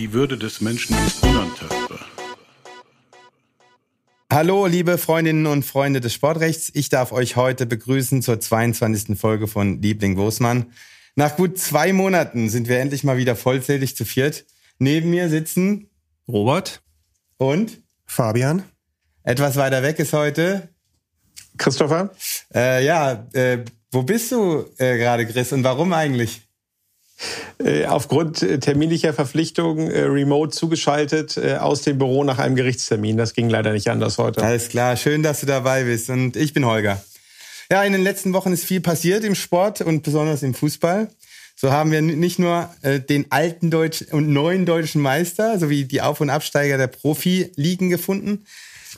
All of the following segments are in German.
Die Würde des Menschen ist unantastbar. Hallo, liebe Freundinnen und Freunde des Sportrechts. Ich darf euch heute begrüßen zur 22. Folge von Liebling Wosmann. Nach gut zwei Monaten sind wir endlich mal wieder vollzählig zu viert. Neben mir sitzen Robert und Fabian. Etwas weiter weg ist heute Christopher. Äh, ja, äh, wo bist du äh, gerade, Chris, und warum eigentlich? Äh, aufgrund äh, terminlicher Verpflichtungen äh, remote zugeschaltet aus dem Büro nach einem Gerichtstermin. Das ging leider nicht anders heute. Alles klar, schön, dass du dabei bist. Und ich bin Holger. Ja, in den letzten Wochen ist viel passiert im Sport und besonders im Fußball. So haben wir nicht nur den alten deutschen und neuen deutschen Meister sowie die Auf- und Absteiger der Profi-Ligen gefunden,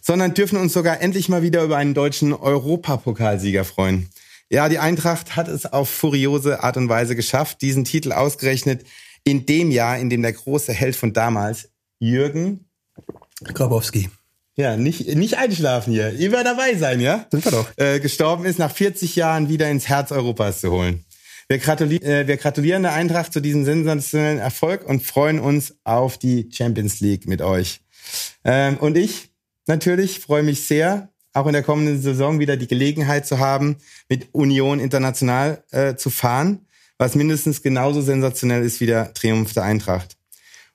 sondern dürfen uns sogar endlich mal wieder über einen deutschen Europapokalsieger freuen. Ja, die Eintracht hat es auf furiose Art und Weise geschafft, diesen Titel ausgerechnet in dem Jahr, in dem der große Held von damals, Jürgen Grabowski. Ja, nicht, nicht einschlafen hier. Ihr werdet dabei sein, ja? Sind wir doch. Äh, gestorben ist, nach 40 Jahren wieder ins Herz Europas zu holen. Wir, gratuli äh, wir gratulieren der Eintracht zu diesem sensationellen Erfolg und freuen uns auf die Champions League mit euch. Ähm, und ich natürlich freue mich sehr, auch in der kommenden Saison wieder die Gelegenheit zu haben, mit Union international äh, zu fahren, was mindestens genauso sensationell ist wie der Triumph der Eintracht.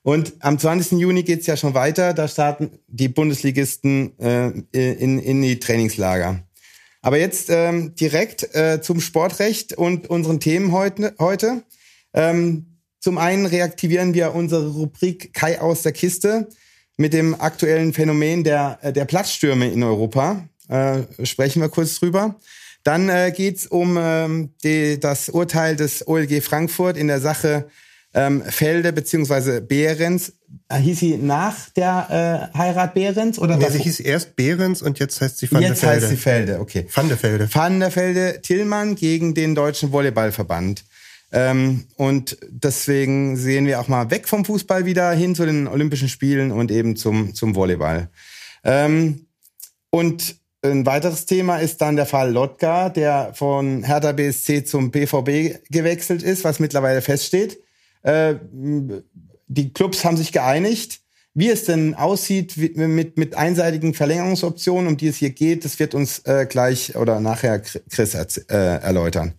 Und am 20. Juni geht's ja schon weiter. Da starten die Bundesligisten äh, in, in die Trainingslager. Aber jetzt ähm, direkt äh, zum Sportrecht und unseren Themen heute. heute. Ähm, zum einen reaktivieren wir unsere Rubrik Kai aus der Kiste mit dem aktuellen Phänomen der, der Platzstürme in Europa. Äh, sprechen wir kurz drüber. Dann äh, geht's um ähm, die, das Urteil des OLG Frankfurt in der Sache ähm, Felde beziehungsweise Behrens. Äh, hieß sie nach der äh, Heirat Behrens? Oder nee, sie hieß erst Behrens und jetzt heißt sie Van Jetzt der Velde. heißt sie Felde, okay. Van der Velde. Van der Velde Tillmann gegen den Deutschen Volleyballverband. Ähm, und deswegen sehen wir auch mal weg vom Fußball wieder hin zu den Olympischen Spielen und eben zum, zum Volleyball. Ähm, und ein weiteres Thema ist dann der Fall Lotka, der von Hertha BSC zum BVB gewechselt ist, was mittlerweile feststeht. Äh, die Clubs haben sich geeinigt. Wie es denn aussieht mit, mit einseitigen Verlängerungsoptionen, um die es hier geht, das wird uns äh, gleich oder nachher Chris äh, erläutern.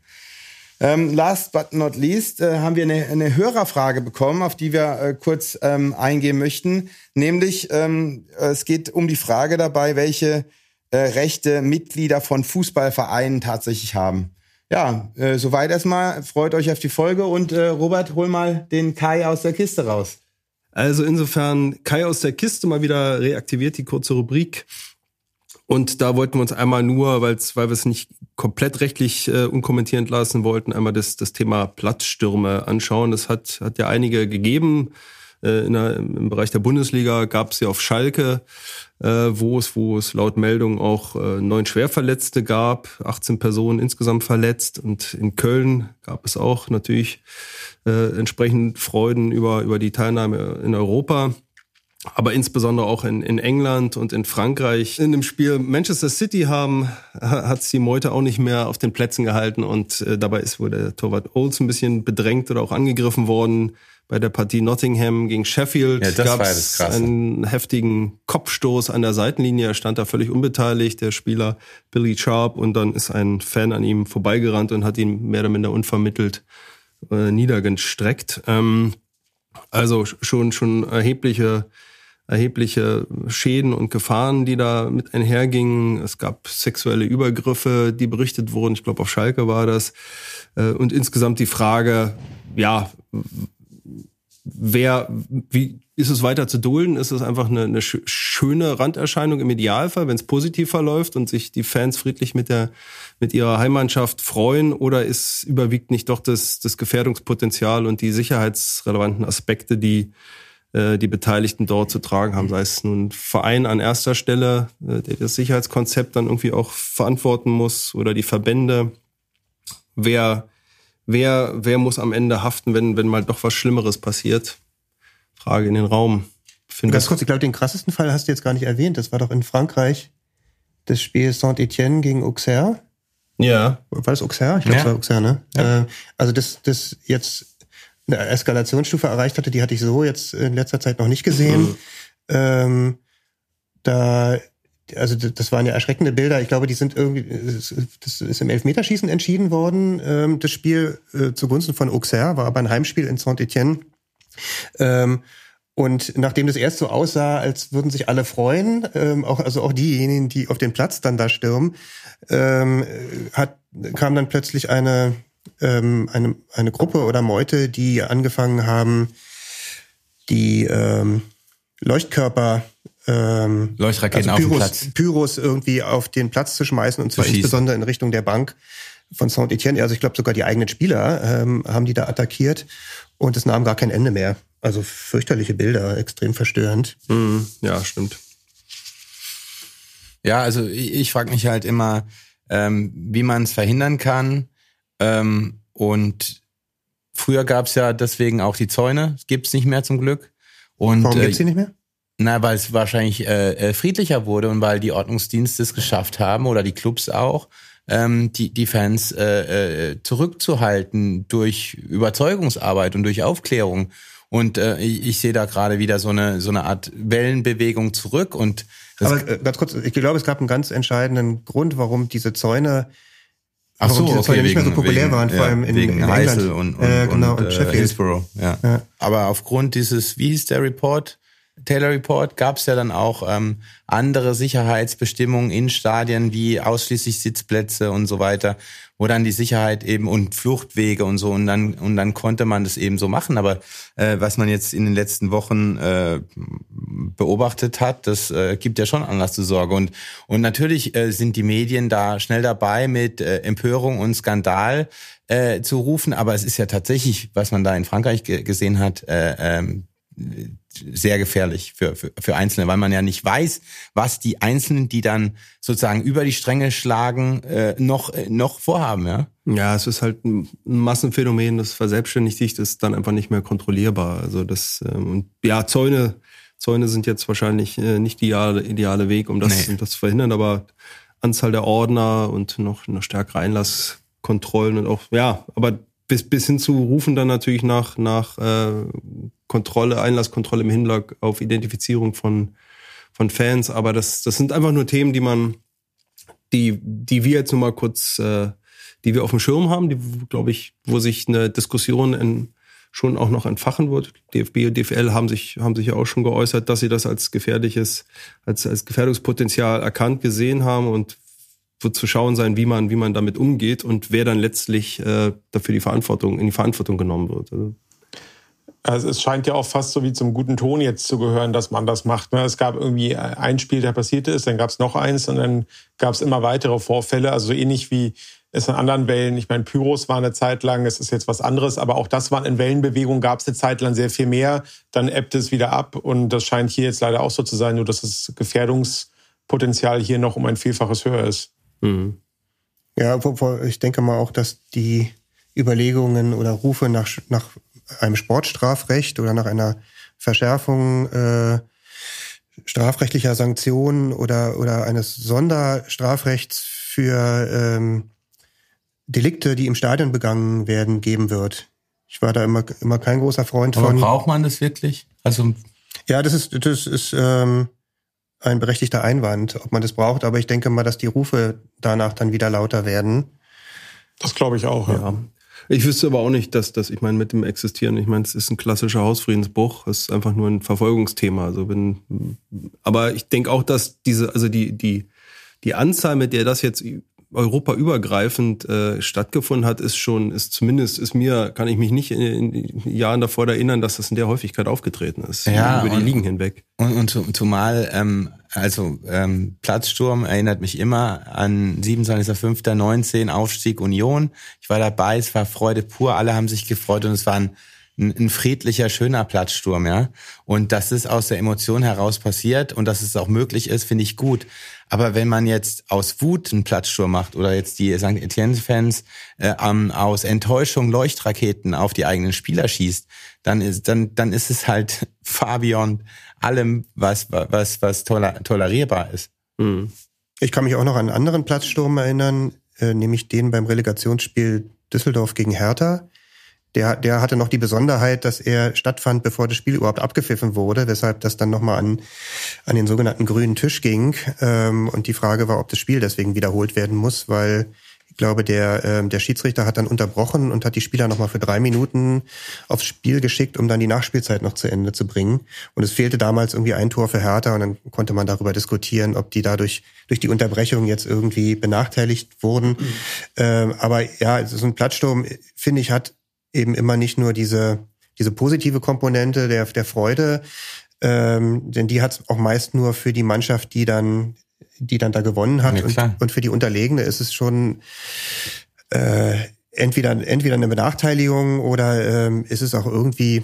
Ähm, last but not least äh, haben wir eine, eine Hörerfrage bekommen, auf die wir äh, kurz ähm, eingehen möchten. Nämlich, ähm, es geht um die Frage dabei, welche äh, Rechte Mitglieder von Fußballvereinen tatsächlich haben. Ja, äh, soweit erstmal. Freut euch auf die Folge und äh, Robert, hol mal den Kai aus der Kiste raus. Also insofern Kai aus der Kiste mal wieder reaktiviert, die kurze Rubrik. Und da wollten wir uns einmal nur, weil wir es nicht komplett rechtlich äh, unkommentierend lassen wollten, einmal das, das Thema Platzstürme anschauen. Das hat, hat ja einige gegeben. Äh, in der, Im Bereich der Bundesliga gab es ja auf Schalke, äh, wo es, wo es laut Meldung auch äh, neun Schwerverletzte gab, 18 Personen insgesamt verletzt. Und in Köln gab es auch natürlich äh, entsprechend Freuden über, über die Teilnahme in Europa aber insbesondere auch in, in England und in Frankreich. In dem Spiel Manchester City haben hat die Meute auch nicht mehr auf den Plätzen gehalten und äh, dabei ist wohl der Torwart Olds ein bisschen bedrängt oder auch angegriffen worden. Bei der Partie Nottingham gegen Sheffield Ja, gab es einen heftigen Kopfstoß an der Seitenlinie. Er stand da völlig unbeteiligt, der Spieler Billy Sharp, und dann ist ein Fan an ihm vorbeigerannt und hat ihn mehr oder minder unvermittelt äh, niedergestreckt. Ähm, also schon schon erhebliche erhebliche Schäden und Gefahren, die da mit einhergingen. Es gab sexuelle Übergriffe, die berichtet wurden. Ich glaube, auf Schalke war das. Äh, Und insgesamt die Frage, ja, wer, wie ist es weiter zu dulden? Ist es einfach eine, eine schö- schöne Randerscheinung im Idealfall, wenn es positiv verläuft und sich die Fans friedlich mit der mit ihrer Heimmannschaft freuen? Oder ist überwiegt nicht doch das, das Gefährdungspotenzial und die sicherheitsrelevanten Aspekte, die die Beteiligten dort zu tragen haben, sei es nun Verein an erster Stelle, äh, der das Sicherheitskonzept dann irgendwie auch verantworten muss oder die Verbände. Wer, wer, wer muss am Ende haften, wenn, wenn mal doch was Schlimmeres passiert? Frage in den Raum. Finde Ganz kurz, ich glaube, den krassesten Fall hast du jetzt gar nicht erwähnt. Das war doch in Frankreich das Spiel Saint-Etienne gegen Auxerre. Ja. War das Auxerre? Ich glaube, Ja. es war Auxerre, ne? Äh, also das, das jetzt eine Eskalationsstufe erreicht hatte, die hatte ich so jetzt in letzter Zeit noch nicht gesehen. Ähm, da, also das waren ja erschreckende Bilder. Ich glaube, die sind irgendwie, das ist im Elfmeterschießen entschieden worden, ähm, das Spiel äh, zugunsten von Auxerre, war aber ein Heimspiel in Saint-Etienne. Ähm, und nachdem das erst so aussah, als würden sich alle freuen, ähm, auch, also auch diejenigen, die auf den Platz dann da stürmen, ähm, hat, kam dann plötzlich eine, ähm, eine, eine Gruppe oder Meute, die angefangen haben, die ähm, Leuchtkörper, ähm, Leuchtraketen also auf dem Pyros, Platz. Pyros irgendwie auf den Platz zu schmeißen und zwar schießen. insbesondere in Richtung der Bank von Saint-Etienne. Also ich glaube sogar die eigenen Spieler ähm, haben die da attackiert und es nahm gar kein Ende mehr. Also fürchterliche Bilder, extrem verstörend. Mhm. Ja, stimmt. Ja, also ich, ich frage mich halt immer, ähm, wie man es verhindern kann. Ähm, und früher gab es ja deswegen auch die Zäune. Das gibt's nicht mehr zum Glück. Und, Warum äh, gibt's die nicht mehr? Na, weil es wahrscheinlich äh, äh, friedlicher wurde und weil die Ordnungsdienste es geschafft haben oder die Clubs auch, ähm, die, die Fans äh, äh, zurückzuhalten durch Überzeugungsarbeit und durch Aufklärung. Und äh, ich, ich sehe da gerade wieder so eine so eine Art Wellenbewegung zurück und das, Aber äh, ganz kurz, ich glaube, es gab einen ganz entscheidenden Grund, warum diese Zäune, Ach so, okay, Zäune nicht mehr so wegen- populär wegen- waren, vor ja, allem in, wegen in England. und, und, äh, genau, und, und, äh, Sheffield. Hillsborough. Ja. Ja. Aber aufgrund dieses, wie hieß der Report? Taylor Report gab es ja dann auch ähm, andere Sicherheitsbestimmungen in Stadien wie ausschließlich Sitzplätze und so weiter, wo dann die Sicherheit eben und Fluchtwege und so und dann und dann konnte man das eben so machen. Aber äh, was man jetzt in den letzten Wochen äh, beobachtet hat, das äh, gibt ja schon Anlass zur Sorge. Und, und natürlich äh, sind die Medien da schnell dabei mit äh, Empörung und Skandal äh, zu rufen. Aber es ist ja tatsächlich, was man da in Frankreich ge gesehen hat, äh, ähm, sehr gefährlich für, für, für Einzelne, weil man ja nicht weiß, was die Einzelnen, die dann sozusagen über die Stränge schlagen, äh, noch, äh, noch vorhaben, ja. Ja, es ist halt ein Massenphänomen, das verselbstständigt sich, das ist dann einfach nicht mehr kontrollierbar. Also das, ähm, und ja, Zäune, Zäune sind jetzt wahrscheinlich äh, nicht ideale, ideale Weg, um das, Nee. um das zu verhindern, aber Anzahl der Ordner und noch, noch stärkere Einlasskontrollen und auch, ja, aber bis, bis hin zu rufen dann natürlich nach, nach äh, Kontrolle, Einlasskontrolle im Hinblick auf Identifizierung von, von Fans. Aber das, das sind einfach nur Themen, die man, die, die wir jetzt nur mal kurz, äh, die wir auf dem Schirm haben, die, glaube ich, wo sich eine Diskussion in, schon auch noch entfachen wird. DFB und DFL haben sich, haben sich ja auch schon geäußert, dass sie das als gefährliches, als, als Gefährdungspotenzial erkannt gesehen haben und wird zu schauen sein, wie man, wie man damit umgeht und wer dann letztlich äh, dafür die Verantwortung, in die Verantwortung genommen wird. Also, Also es scheint ja auch fast so wie zum guten Ton jetzt zu gehören, dass man das macht. ne? Es gab irgendwie ein Spiel, der passiert ist, dann gab es noch eins und dann gab es immer weitere Vorfälle. Also so ähnlich wie es in anderen Wellen, ich meine, Pyros war eine Zeit lang, es ist jetzt was anderes, aber auch das war in Wellenbewegung, gab es eine Zeit lang sehr viel mehr, dann ebbt es wieder ab und das scheint hier jetzt leider auch so zu sein, nur dass das Gefährdungspotenzial hier noch um ein Vielfaches höher ist. mhm. Ja, ich denke mal auch, dass die Überlegungen oder Rufe nach, nach einem Sportstrafrecht oder nach einer Verschärfung äh, strafrechtlicher Sanktionen oder, oder eines Sonderstrafrechts für ähm, Delikte, die im Stadion begangen werden, geben wird. Ich war da immer, immer kein großer Freund Aber von. braucht man das wirklich? Also Ja, das ist, das ist ähm, ein berechtigter Einwand, ob man das braucht, aber ich denke mal, dass die Rufe danach dann wieder lauter werden. Das glaube ich auch. Ja. Ich wüsste aber auch nicht, dass das, ich meine, mit dem Existieren, ich meine, es ist ein klassischer Hausfriedensbruch, es ist einfach nur ein Verfolgungsthema. Also wenn, aber ich denke auch, dass diese, also die, die, die Anzahl, mit der das jetzt europaübergreifend äh, stattgefunden hat, ist schon, ist zumindest, ist mir, kann ich mich nicht in, in Jahren davor erinnern, dass das in der Häufigkeit aufgetreten ist. Ja, über die und- Ligen hinweg. Und, und zu- zumal, ähm, also ähm, Platzsturm erinnert mich immer an 27.05.19 Aufstieg Union. Ich war dabei, es war Freude pur, alle haben sich gefreut und es waren ein, ein friedlicher, schöner Platzsturm, ja. Und dass es aus der Emotion heraus passiert und dass es auch möglich ist, finde ich gut. Aber wenn man jetzt aus Wut einen Platzsturm macht oder jetzt die St. Etienne-Fans äh, ähm, aus Enttäuschung Leuchtraketen auf die eigenen Spieler schießt, dann ist, dann, dann ist es halt beyond allem, was, was, was toler, tolerierbar ist. Mhm. Ich kann mich auch noch an einen anderen Platzsturm erinnern, äh, nämlich den beim Relegationsspiel Düsseldorf gegen Hertha. Der, der hatte noch die Besonderheit, dass er stattfand, bevor das Spiel überhaupt abgepfiffen wurde, weshalb das dann nochmal an, an den sogenannten grünen Tisch ging. Ähm, und die Frage war, ob das Spiel deswegen wiederholt werden muss, weil glaube, der, ähm, der Schiedsrichter hat dann unterbrochen und hat die Spieler nochmal für drei Minuten aufs Spiel geschickt, um dann die Nachspielzeit noch zu Ende zu bringen. Und es fehlte damals irgendwie ein Tor für Hertha und dann konnte man darüber diskutieren, ob die dadurch durch die Unterbrechung jetzt irgendwie benachteiligt wurden. Mhm. Ähm, aber ja, so ein Platzsturm, finde ich, hat eben immer nicht nur diese, diese positive Komponente der, der Freude, ähm, denn die hat es auch meist nur für die Mannschaft, die dann, die dann da gewonnen hat. Ja, und, und, für die Unterlegene ist es schon äh, entweder, entweder eine Benachteiligung oder ähm, ist es auch irgendwie,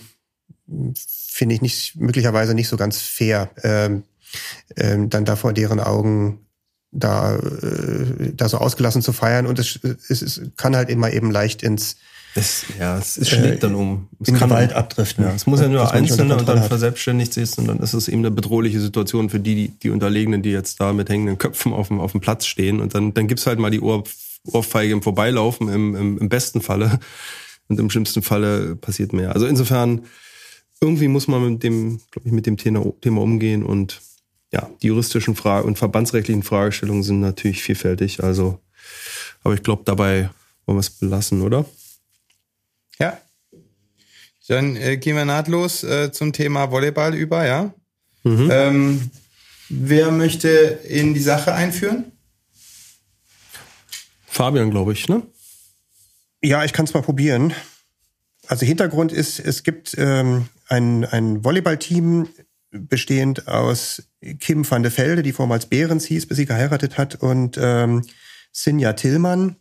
finde ich, nicht möglicherweise nicht so ganz fair, ähm, ähm, dann da vor deren Augen da, äh, da so ausgelassen zu feiern. Und es, es, es kann halt immer eben leicht ins es, ja, es, es schlägt dann um. Es in kann Gewalt abdriften. Ja, es muss ja nur Einzelne und dann hat. verselbstständigt sich und dann ist es eben eine bedrohliche Situation für die, die, die Unterlegenen, die jetzt da mit hängenden Köpfen auf dem, auf dem Platz stehen. Und dann, dann gibt's halt mal die Ohr, Ohrfeige im Vorbeilaufen, im, im, im besten Falle. Und im schlimmsten Falle passiert mehr. Also insofern, irgendwie muss man mit dem, glaube ich, mit dem Thema, Thema umgehen und ja, die juristischen Fragen und verbandsrechtlichen Fragestellungen sind natürlich vielfältig. Also, aber ich glaube, dabei wollen wir es belassen, oder? Ja. Dann äh, gehen wir nahtlos äh, zum Thema Volleyball über, ja. Mhm. Ähm, wer möchte in die Sache einführen? Fabian, glaube ich, ne? Ja, ich kann es mal probieren. Also Hintergrund ist, es gibt ähm, ein, ein Volleyballteam bestehend aus Kim van de Velde, die vormals Behrens hieß, bis sie geheiratet hat, und ähm, Sinja Tillmann.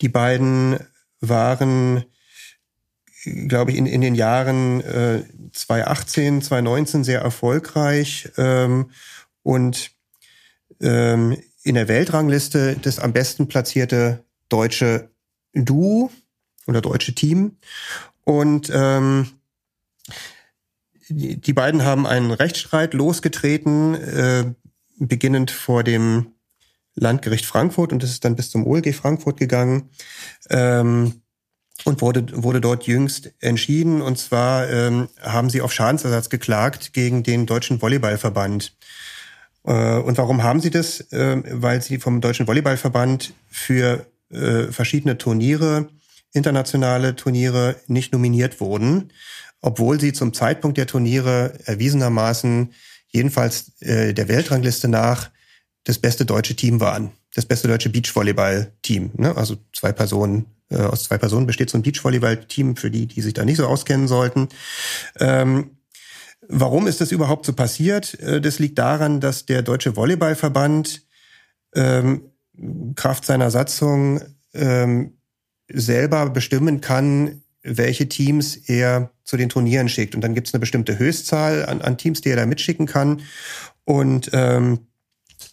Die beiden waren glaube ich, in, in den Jahren äh, 2018, 2019 sehr erfolgreich ähm, und ähm, in der Weltrangliste das am besten platzierte deutsche Duo oder deutsche Team. Und ähm, die, die beiden haben einen Rechtsstreit losgetreten, äh, beginnend vor dem Landgericht Frankfurt und das ist dann bis zum OLG Frankfurt gegangen. Ähm, und wurde, wurde dort jüngst entschieden. Und zwar ähm, haben sie auf Schadensersatz geklagt gegen den Deutschen Volleyballverband. Äh, und warum haben sie das? Äh, weil sie vom Deutschen Volleyballverband für äh, verschiedene Turniere, internationale Turniere, nicht nominiert wurden, obwohl sie zum Zeitpunkt der Turniere erwiesenermaßen jedenfalls äh, der Weltrangliste nach das beste deutsche Team waren. Das beste deutsche Beachvolleyball-Team. Ne? Also zwei Personen äh, aus zwei Personen besteht so ein Beachvolleyball-Team für die, die sich da nicht so auskennen sollten. Ähm, warum ist das überhaupt so passiert? Äh, das liegt daran, dass der Deutsche Volleyballverband ähm, Kraft seiner Satzung ähm, selber bestimmen kann, welche Teams er zu den Turnieren schickt. Und dann gibt es eine bestimmte Höchstzahl an, an, Teams, die er da mitschicken kann. Und, ähm,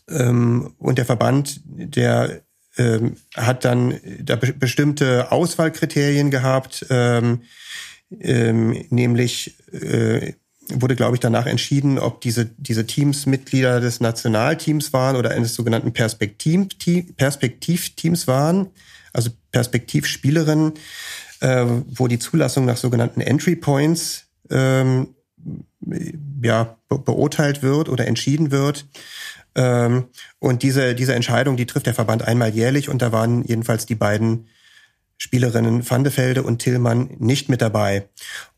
ähm, und der Verband, der ähm, hat dann da be bestimmte Auswahlkriterien gehabt, ähm, ähm, nämlich äh, wurde, glaube ich, danach entschieden, ob diese, diese Teams Mitglieder des Nationalteams waren oder eines sogenannten Perspektiv Perspektivteams waren, also Perspektivspielerinnen, äh, wo die Zulassung nach sogenannten Entry Points ähm, ja, be beurteilt wird oder entschieden wird. Ähm, und diese, diese Entscheidung, die trifft der Verband einmal jährlich und da waren jedenfalls die beiden Spielerinnen Vandefelde und Tillmann nicht mit dabei.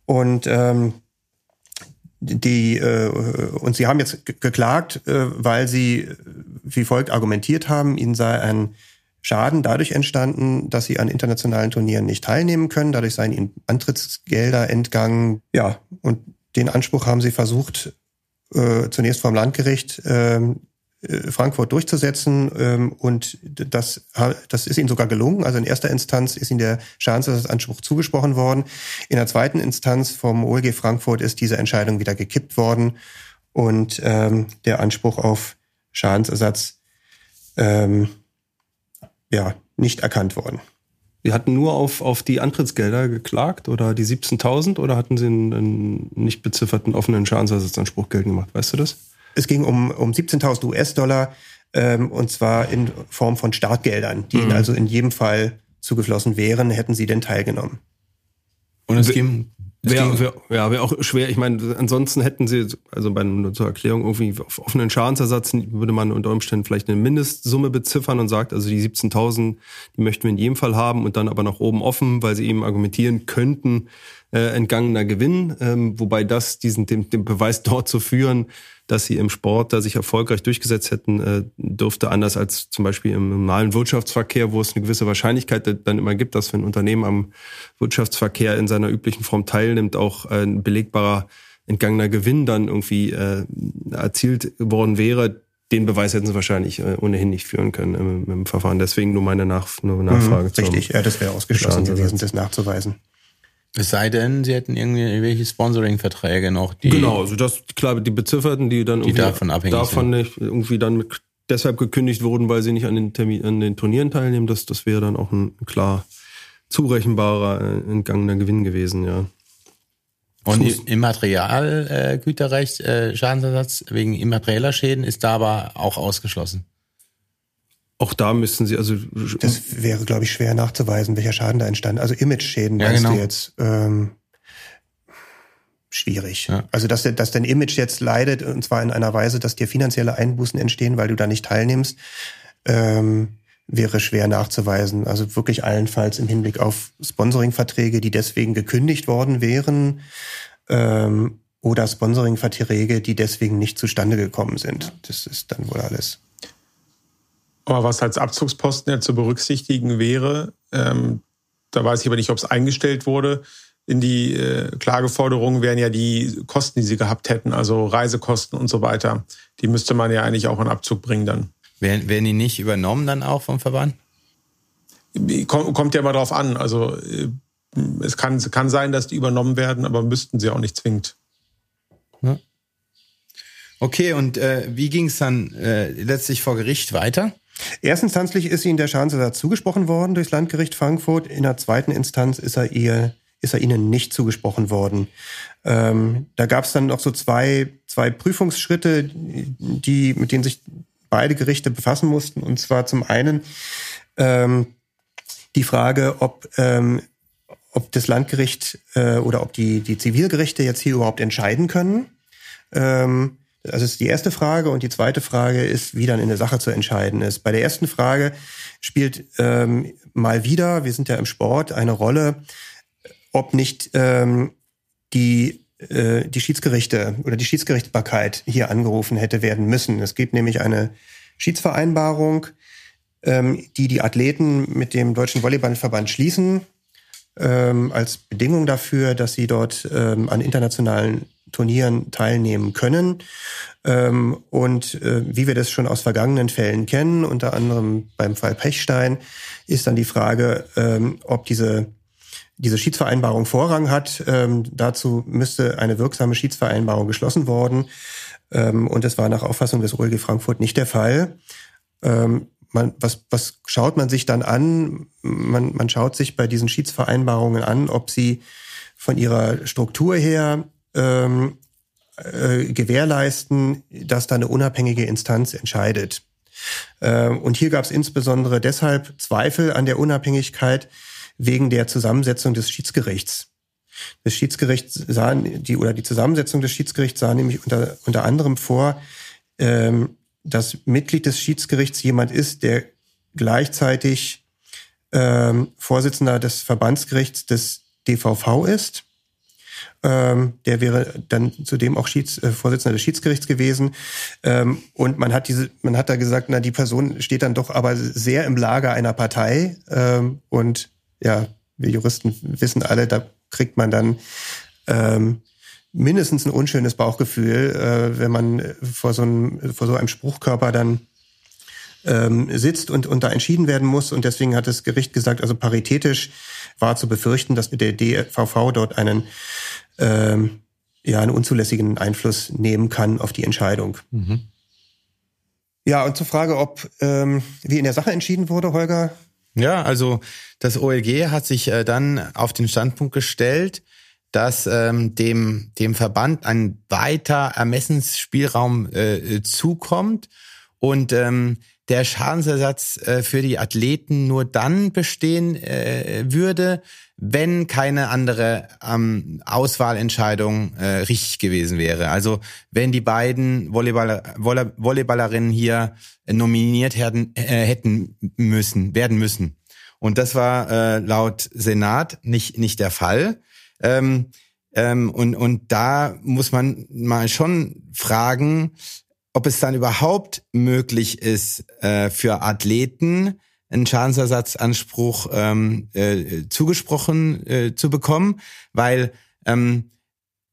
Und ähm, die äh, und sie haben jetzt geklagt, äh, weil sie wie folgt argumentiert haben, ihnen sei ein Schaden dadurch entstanden, dass sie an internationalen Turnieren nicht teilnehmen können. Dadurch seien ihnen Antrittsgelder entgangen. Ja, und den Anspruch haben sie versucht, äh, zunächst vom Landgericht äh, äh, Frankfurt durchzusetzen. Ähm, und das, das ist ihnen sogar gelungen. Also in erster Instanz ist ihnen der Schadensersatzanspruch zugesprochen worden. In der zweiten Instanz vom OLG Frankfurt ist diese Entscheidung wieder gekippt worden und ähm, der Anspruch auf Schadensersatz ähm, ja, nicht erkannt worden. Sie hatten nur auf, auf die Antrittsgelder geklagt oder die 17.000 oder hatten Sie einen, einen nicht bezifferten offenen Schadensersatzanspruch geltend gemacht? Weißt du das? Es ging um, um 17.000 US-Dollar ähm, und zwar in Form von Startgeldern, die Mhm. ihnen also in jedem Fall zugeflossen wären, hätten sie denn teilgenommen. Und es ging, Wäre wär, ja, wär auch schwer. Ich meine, ansonsten hätten sie, also bei nur zur Erklärung, irgendwie auf offenen Schadensersatz würde man unter Umständen vielleicht eine Mindestsumme beziffern und sagt, also die 17.000, die möchten wir in jedem Fall haben und dann aber nach oben offen, weil sie eben argumentieren könnten, äh, entgangener Gewinn, ähm, wobei das diesen dem, dem Beweis dort zu führen, dass sie im Sport da sich erfolgreich durchgesetzt hätten, äh, dürfte anders als zum Beispiel im normalen Wirtschaftsverkehr, wo es eine gewisse Wahrscheinlichkeit dann immer gibt, dass wenn ein Unternehmen am Wirtschaftsverkehr in seiner üblichen Form teilnimmt, auch äh, ein belegbarer entgangener Gewinn dann irgendwie äh, erzielt worden wäre. Den Beweis hätten sie wahrscheinlich äh, ohnehin nicht führen können im, im Verfahren. Deswegen nur meine Nach nur Nachfrage. Mhm, richtig, ja, das wäre ausgeschlossen gewesen, das nachzuweisen. Es sei denn, sie hätten irgendwelche Sponsoring-Verträge noch, die. genau, also das klar, die Bezifferten, die dann Die irgendwie davon abhängig davon nicht irgendwie dann mit, deshalb gekündigt wurden, weil sie nicht an den Termin, an den Turnieren teilnehmen, das, das wäre dann auch ein klar zurechenbarer äh, entgangener Gewinn gewesen, ja. Und im Immaterialgüterrecht, äh, äh, Schadensersatz wegen immaterieller Schäden ist da aber auch ausgeschlossen. Auch da müssten sie also Das wäre, glaube ich, schwer nachzuweisen, welcher Schaden da entstand. Also Image-Schäden Ja, meinst genau. du jetzt. Ähm, schwierig. Ja. Also, dass, dass dein Image jetzt leidet, und zwar in einer Weise, dass dir finanzielle Einbußen entstehen, weil du da nicht teilnimmst, ähm, wäre schwer nachzuweisen. Also wirklich allenfalls im Hinblick auf Sponsoringverträge, die deswegen gekündigt worden wären, ähm, oder Sponsoringverträge, die deswegen nicht zustande gekommen sind. Das ist dann wohl alles. Aber was als Abzugsposten ja zu berücksichtigen wäre, ähm, da weiß ich aber nicht, ob es eingestellt wurde. In die äh, Klageforderungen wären ja die Kosten, die sie gehabt hätten, also Reisekosten und so weiter. Die müsste man ja eigentlich auch in Abzug bringen dann. Werden, werden die nicht übernommen dann auch vom Verband? Kommt, kommt ja immer drauf an. Also äh, es kann, kann sein, dass die übernommen werden, aber müssten sie auch nicht zwingend. Okay, und äh, wie ging es dann äh, letztlich vor Gericht weiter? Erstinstanzlich ist ihnen der Schadensersatz zugesprochen worden durchs Landgericht Frankfurt. In der zweiten Instanz ist er ihr ist er ihnen nicht zugesprochen worden. Ähm, da gab es dann noch so zwei, zwei Prüfungsschritte, die, mit denen sich beide Gerichte befassen mussten. Und zwar zum einen ähm, die Frage, ob, ähm, ob das Landgericht äh, oder ob die, die Zivilgerichte jetzt hier überhaupt entscheiden können. Ähm, das ist die erste Frage. Und die zweite Frage ist, wie dann in der Sache zu entscheiden ist. Bei der ersten Frage spielt ähm, mal wieder, wir sind ja im Sport, eine Rolle, ob nicht ähm, die, äh, die Schiedsgerichte oder die Schiedsgerichtsbarkeit hier angerufen hätte werden müssen. Es gibt nämlich eine Schiedsvereinbarung, ähm, die die Athleten mit dem Deutschen Volleyballverband schließen, ähm, als Bedingung dafür, dass sie dort ähm, an internationalen Turnieren teilnehmen können. Ähm, und äh, wie wir das schon aus vergangenen Fällen kennen, unter anderem beim Fall Pechstein, ist dann die Frage, ähm, ob diese diese Schiedsvereinbarung Vorrang hat. Ähm, dazu müsste eine wirksame Schiedsvereinbarung geschlossen worden. Und das war nach Auffassung des OLG Frankfurt nicht der Fall. Man, was, was schaut man sich dann an? Man, man schaut sich bei diesen Schiedsvereinbarungen an, ob sie von ihrer Struktur her ähm, äh, gewährleisten, dass da eine unabhängige Instanz entscheidet. Ähm, und hier gab es insbesondere deshalb Zweifel an der Unabhängigkeit wegen der Zusammensetzung des Schiedsgerichts. Das Schiedsgericht sah die oder die Zusammensetzung des Schiedsgerichts sah nämlich unter, unter anderem vor, ähm, dass Mitglied des Schiedsgerichts jemand ist, der gleichzeitig ähm, Vorsitzender des Verbandsgerichts des DVV ist. Ähm, der wäre dann zudem auch Schieds, äh, Vorsitzender des Schiedsgerichts gewesen. Ähm, und man hat diese, man hat da gesagt, na die Person steht dann doch aber sehr im Lager einer Partei. Ähm, und ja, wir Juristen wissen alle, da kriegt man dann ähm, mindestens ein unschönes Bauchgefühl, äh, wenn man vor so einem, vor so einem Spruchkörper dann ähm, sitzt und, und da entschieden werden muss. Und deswegen hat das Gericht gesagt, also paritätisch war zu befürchten, dass der DVV dort einen, ähm, ja, einen unzulässigen Einfluss nehmen kann auf die Entscheidung. Mhm. Ja, und zur Frage, ob ähm, wie in der Sache entschieden wurde, Holger. Ja, also das OLG hat sich äh, dann auf den Standpunkt gestellt, dass ähm, dem, dem Verband ein weiter Ermessensspielraum äh, zukommt und ähm, der Schadensersatz äh, für die Athleten nur dann bestehen äh, würde, wenn keine andere ähm, Auswahlentscheidung äh, richtig gewesen wäre. Also wenn die beiden Volleyballer, Volleyballerinnen hier nominiert werden, äh, hätten müssen, werden müssen. Und das war äh, laut Senat nicht, nicht der Fall. Ähm, ähm, und, und da muss man mal schon fragen, ob es dann überhaupt möglich ist, äh, für Athleten einen Schadensersatzanspruch ähm, äh, zugesprochen äh, zu bekommen, weil ähm,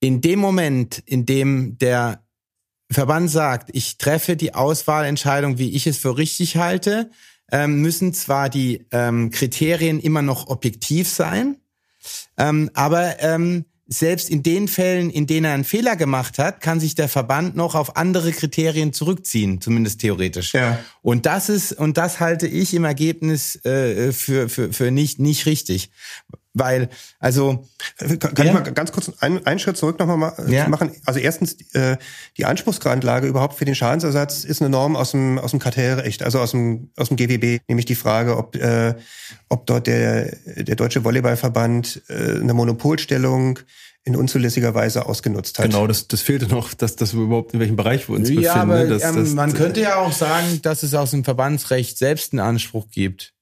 in dem Moment, in dem der Verband sagt, ich treffe die Auswahlentscheidung, wie ich es für richtig halte, ähm, müssen zwar die ähm, Kriterien immer noch objektiv sein, ähm, aber ähm, selbst in den Fällen, in denen er einen Fehler gemacht hat, kann sich der Verband noch auf andere Kriterien zurückziehen, zumindest theoretisch. Ja. Und das ist und das halte ich im Ergebnis äh, für für für nicht nicht richtig, weil also kann, kann ja? ich mal ganz kurz einen, einen Schritt zurück nochmal ma ja. machen. Also erstens äh, die Anspruchsgrundlage überhaupt für den Schadensersatz ist eine Norm aus dem aus dem Kartellrecht, also aus dem aus dem GWB, nämlich die Frage, ob äh, ob dort der der deutsche Volleyballverband äh, eine Monopolstellung in unzulässiger Weise ausgenutzt hat. Genau, das, das fehlte noch, dass das überhaupt in welchem Bereich wir uns ja, befinden. Aber, das, ähm, das, man könnte ja auch sagen, dass es aus dem Verbandsrecht selbst einen Anspruch gibt.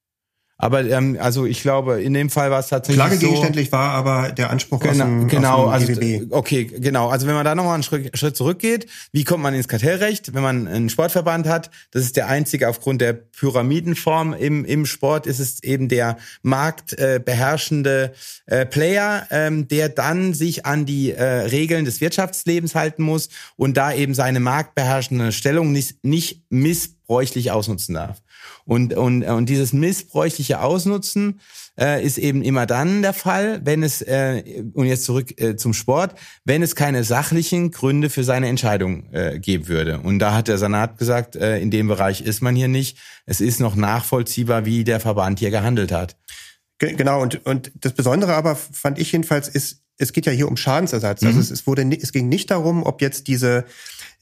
Aber ähm, also ich glaube, in dem Fall war es tatsächlich Klagegegenständlich so, war aber der Anspruch genau, aus dem, genau, aus dem also, Okay, genau. Also wenn man da nochmal einen Schritt, Schritt zurückgeht, wie kommt man ins Kartellrecht? Wenn man einen Sportverband hat, das ist der einzige aufgrund der Pyramidenform im, im Sport, ist es eben der marktbeherrschende äh, äh, Player, ähm, der dann sich an die äh, Regeln des Wirtschaftslebens halten muss und da eben seine marktbeherrschende Stellung nicht, nicht missbräuchlich ausnutzen darf. Und, und, und dieses missbräuchliche Ausnutzen äh, ist eben immer dann der Fall, wenn es, äh, und jetzt zurück äh, zum Sport, wenn es keine sachlichen Gründe für seine Entscheidung äh, geben würde. Und da hat der Senat gesagt, äh, in dem Bereich ist man hier nicht. Es ist noch nachvollziehbar, wie der Verband hier gehandelt hat. Genau, und, und das Besondere aber fand ich jedenfalls ist, es geht ja hier um Schadensersatz. Also mhm. Also es, es wurde, es ging nicht darum, ob jetzt diese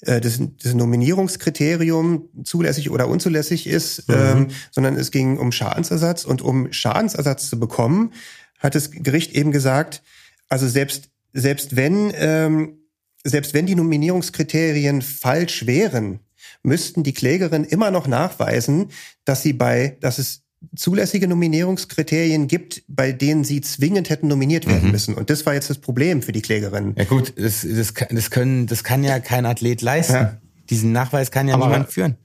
das, das Nominierungskriterium zulässig oder unzulässig ist, mhm. ähm, sondern es ging um Schadensersatz. Und um Schadensersatz zu bekommen, hat das Gericht eben gesagt, also selbst, selbst wenn, ähm, selbst wenn die Nominierungskriterien falsch wären, müssten die Klägerin immer noch nachweisen, dass sie bei, dass es zulässige Nominierungskriterien gibt, bei denen sie zwingend hätten nominiert werden mhm. müssen. Und das war jetzt das Problem für die Klägerin. Ja gut, das, das, das, können, das kann ja kein Athlet leisten. Ja. Diesen Nachweis kann ja aber, niemand führen.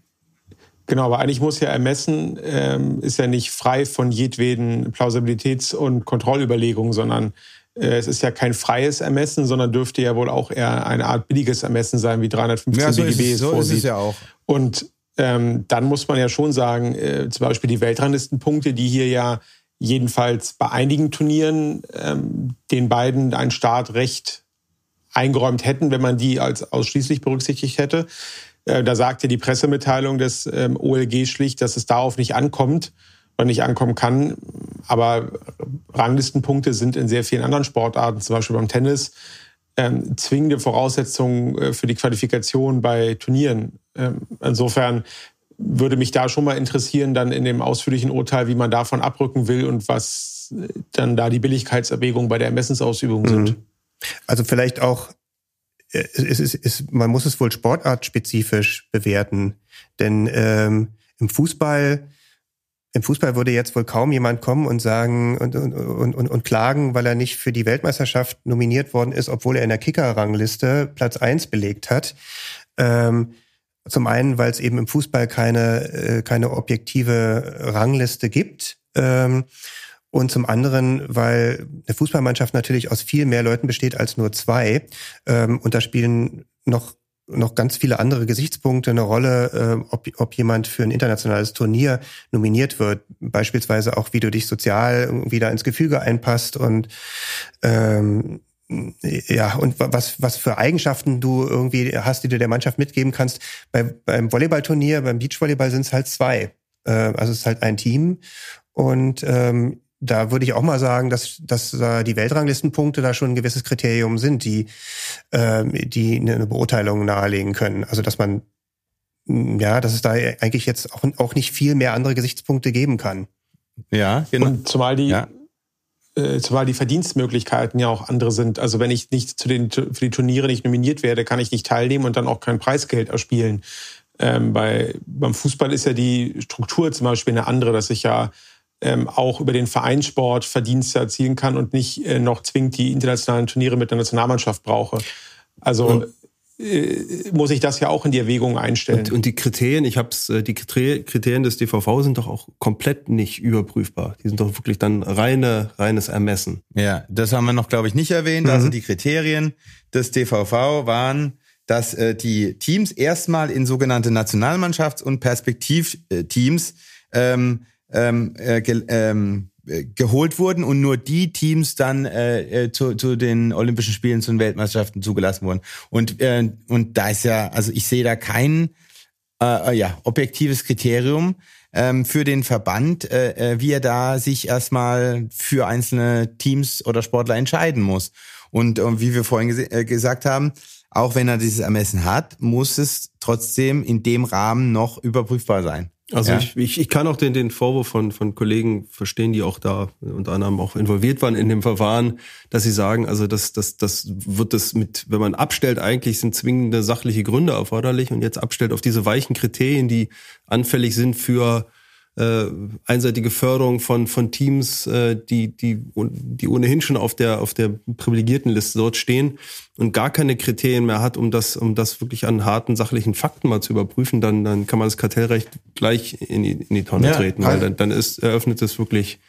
Genau, aber eigentlich muss ja ermessen, ähm, ist ja nicht frei von jedweden Plausibilitäts- und Kontrollüberlegungen, sondern äh, es ist ja kein freies Ermessen, sondern dürfte ja wohl auch eher eine Art billiges Ermessen sein, wie 315 ja, so BGB ist es, so vorsieht. Ist es ja auch. Und ähm, dann muss man ja schon sagen, äh, zum Beispiel die Weltranglistenpunkte, die hier ja jedenfalls bei einigen Turnieren ähm, den beiden ein Startrecht eingeräumt hätten, wenn man die als ausschließlich berücksichtigt hätte. Äh, da sagte die Pressemitteilung des ähm, OLG schlicht, dass es darauf nicht ankommt oder nicht ankommen kann. Aber Ranglistenpunkte sind in sehr vielen anderen Sportarten, zum Beispiel beim Tennis, ähm, zwingende Voraussetzungen äh, für die Qualifikation bei Turnieren. Ähm, insofern würde mich da schon mal interessieren, dann in dem ausführlichen Urteil, wie man davon abrücken will und was äh, dann da die Billigkeitserwägungen bei der Ermessensausübung sind. Mhm. Also vielleicht auch, äh, es ist, es, man muss es wohl sportartspezifisch bewerten, denn ähm, im Fußball im Fußball würde jetzt wohl kaum jemand kommen und sagen und, und, und, und, und klagen, weil er nicht für die Weltmeisterschaft nominiert worden ist, obwohl er in der Kicker-Rangliste Platz eins belegt hat. Ähm, zum einen, weil es eben im Fußball keine, äh, keine objektive Rangliste gibt. Ähm, Und zum anderen, weil eine Fußballmannschaft natürlich aus viel mehr Leuten besteht als nur zwei. Ähm, und da spielen noch noch ganz viele andere Gesichtspunkte eine Rolle, äh, ob, ob jemand für ein internationales Turnier nominiert wird. Beispielsweise auch, wie du dich sozial da ins Gefüge einpasst und ähm, ja, und was, was für Eigenschaften du irgendwie hast, die du der Mannschaft mitgeben kannst. Bei, beim Volleyballturnier, beim Beachvolleyball sind es halt zwei. Äh, also es ist halt ein Team. Und ähm, da würde ich auch mal sagen, dass, dass äh, die Weltranglistenpunkte da schon ein gewisses Kriterium sind, die, äh, die eine Beurteilung nahelegen können. Also dass man, ja, dass es da eigentlich jetzt auch, auch nicht viel mehr andere Gesichtspunkte geben kann. Ja, genau. Und zumal die, Ja. Äh, zumal die Verdienstmöglichkeiten ja auch andere sind. Also wenn ich nicht zu den für die Turniere nicht nominiert werde, kann ich nicht teilnehmen und dann auch kein Preisgeld erspielen. Ähm, bei, beim Fußball ist ja die Struktur zum Beispiel eine andere, dass ich ja ähm, auch über den Vereinssport Verdienste erzielen kann und nicht äh, noch zwingend die internationalen Turniere mit der Nationalmannschaft brauche. Also äh, muss ich das ja auch in die Erwägung einstellen. Und, und die Kriterien, ich hab's, äh, die Kriter- Kriterien des DVV sind doch auch komplett nicht überprüfbar. Die sind doch wirklich dann reine, reines Ermessen. Ja, das haben wir noch, glaube ich, nicht erwähnt. Mhm. Also die Kriterien des DVV waren, dass äh, die Teams erstmal in sogenannte Nationalmannschafts- und Perspektivteams ähm, ähm, äh, ähm, äh, geholt wurden und nur die Teams dann äh, äh, zu, zu den Olympischen Spielen, zu den Weltmeisterschaften zugelassen wurden. Und, äh, und da ist ja, also ich sehe da kein äh, ja, objektives Kriterium ähm, für den Verband, äh, äh, wie er da sich erstmal für einzelne Teams oder Sportler entscheiden muss. Und äh, wie wir vorhin äh, gesagt haben, auch wenn er dieses Ermessen hat, muss es trotzdem in dem Rahmen noch überprüfbar sein. Also Ja. ich, ich, ich kann auch den, den Vorwurf von, von Kollegen verstehen, die auch da unter anderem auch involviert waren in dem Verfahren, dass sie sagen, also das, das, das wird das mit, wenn man abstellt, eigentlich sind zwingende sachliche Gründe erforderlich und jetzt abstellt auf diese weichen Kriterien, die anfällig sind für äh, einseitige Förderung von von Teams, äh, die die die ohnehin schon auf der auf der privilegierten Liste dort stehen und gar keine Kriterien mehr hat, um das um das wirklich an harten sachlichen Fakten mal zu überprüfen, dann dann kann man das Kartellrecht gleich in die, in die Tonne Ja, treten, weil also- dann, dann ist eröffnet es wirklich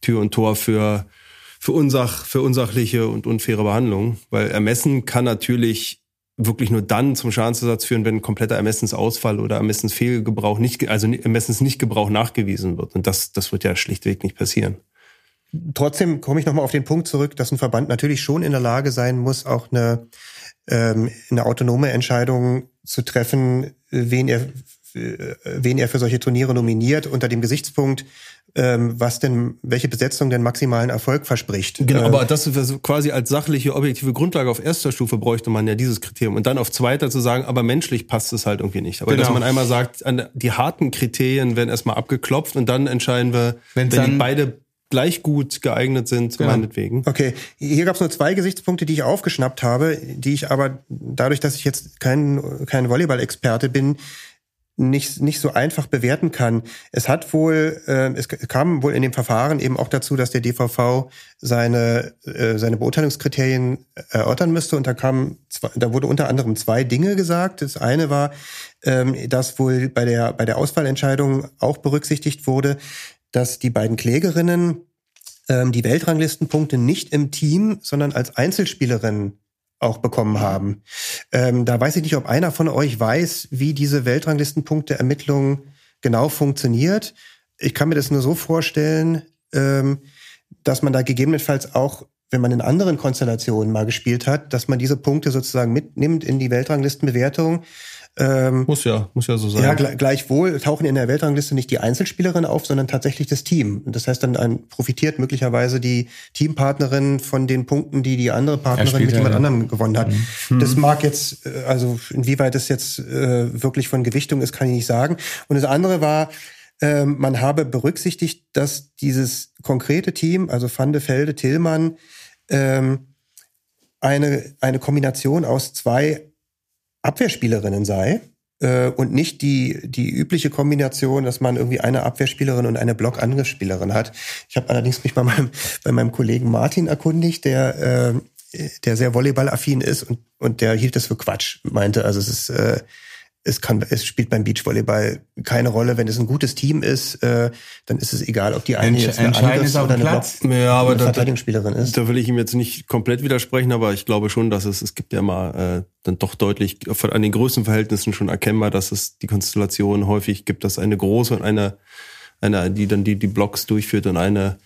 Tür und Tor für für unsach für unsachliche und unfaire Behandlung, weil Ermessen kann natürlich wirklich nur dann zum Schadensersatz führen, wenn kompletter Ermessensausfall oder Ermessensfehlgebrauch nicht, also Ermessensnichtgebrauch nachgewiesen wird. Und das, das wird ja schlichtweg nicht passieren. Trotzdem komme ich nochmal auf den Punkt zurück, dass ein Verband natürlich schon in der Lage sein muss, auch eine, ähm, eine autonome Entscheidung zu treffen, wen er, wen er für solche Turniere nominiert, unter dem Gesichtspunkt, ähm, was denn, welche Besetzung denn maximalen Erfolg verspricht. Genau, Ähm, aber das ist quasi als sachliche, objektive Grundlage auf erster Stufe bräuchte man ja dieses Kriterium. Und dann auf zweiter zu sagen, aber menschlich passt es halt irgendwie nicht. Aber Genau. dass man einmal sagt, an- die harten Kriterien werden erstmal abgeklopft und dann entscheiden wir, Wenn's wenn die beide gleich gut geeignet sind, Genau. meinetwegen. Okay, hier gab es nur zwei Gesichtspunkte, die ich aufgeschnappt habe, die ich aber dadurch, dass ich jetzt kein, kein Volleyball-Experte bin, nicht, nicht so einfach bewerten kann. Es hat wohl, äh, es kam wohl in dem Verfahren eben auch dazu, dass der DVV seine, äh, seine Beurteilungskriterien erörtern müsste und da kam, zwei, da wurde unter anderem zwei Dinge gesagt. Das eine war, ähm, dass wohl bei der, bei der Auswahlentscheidung auch berücksichtigt wurde, dass die beiden Klägerinnen ähm, die Weltranglistenpunkte nicht im Team, sondern als Einzelspielerinnen auch bekommen haben. Ähm, da weiß ich nicht, ob einer von euch weiß, wie diese Weltranglistenpunkte-Ermittlung genau funktioniert. Ich kann mir das nur so vorstellen, ähm, dass man da gegebenenfalls auch, wenn man in anderen Konstellationen mal gespielt hat, dass man diese Punkte sozusagen mitnimmt in die Weltranglistenbewertung. Ähm, Muss ja, muss ja so sein. ja, gle- gleichwohl tauchen in der Weltrangliste nicht die Einzelspielerin auf, sondern tatsächlich das Team. Und Das heißt, dann ein, profitiert möglicherweise die Teampartnerin von den Punkten, die die andere Partnerin mit ja, jemand ja. anderem gewonnen hat. Das mag jetzt, äh, also inwieweit es jetzt äh, wirklich von Gewichtung ist, kann ich nicht sagen. Und das andere war, ähm, man habe berücksichtigt, dass dieses konkrete Team, also Van de Velde, Tillmann, ähm, eine, eine Kombination aus zwei Abwehrspielerinnen sei äh, und nicht die, die übliche Kombination, dass man irgendwie eine Abwehrspielerin und eine Blockangriffsspielerin hat. Ich habe allerdings mich bei meinem, bei meinem Kollegen Martin erkundigt, der, äh, der sehr volleyballaffin ist und, und der hielt das für Quatsch, meinte, also es ist, äh, es kann, es spielt beim Beachvolleyball keine Rolle. Wenn es ein gutes Team ist, äh, dann ist es egal, ob die eine Entsch- jetzt eine Angriffs- oder eine, Platz. Block- Ja, aber eine da, Verteidigungsspielerin ist. da will ich ihm jetzt nicht komplett widersprechen, aber ich glaube schon, dass es, es gibt ja mal äh, dann doch deutlich an den Größenverhältnissen schon erkennbar, dass es die Konstellation häufig gibt, dass eine große und eine, eine die dann die, die Blocks durchführt und eine,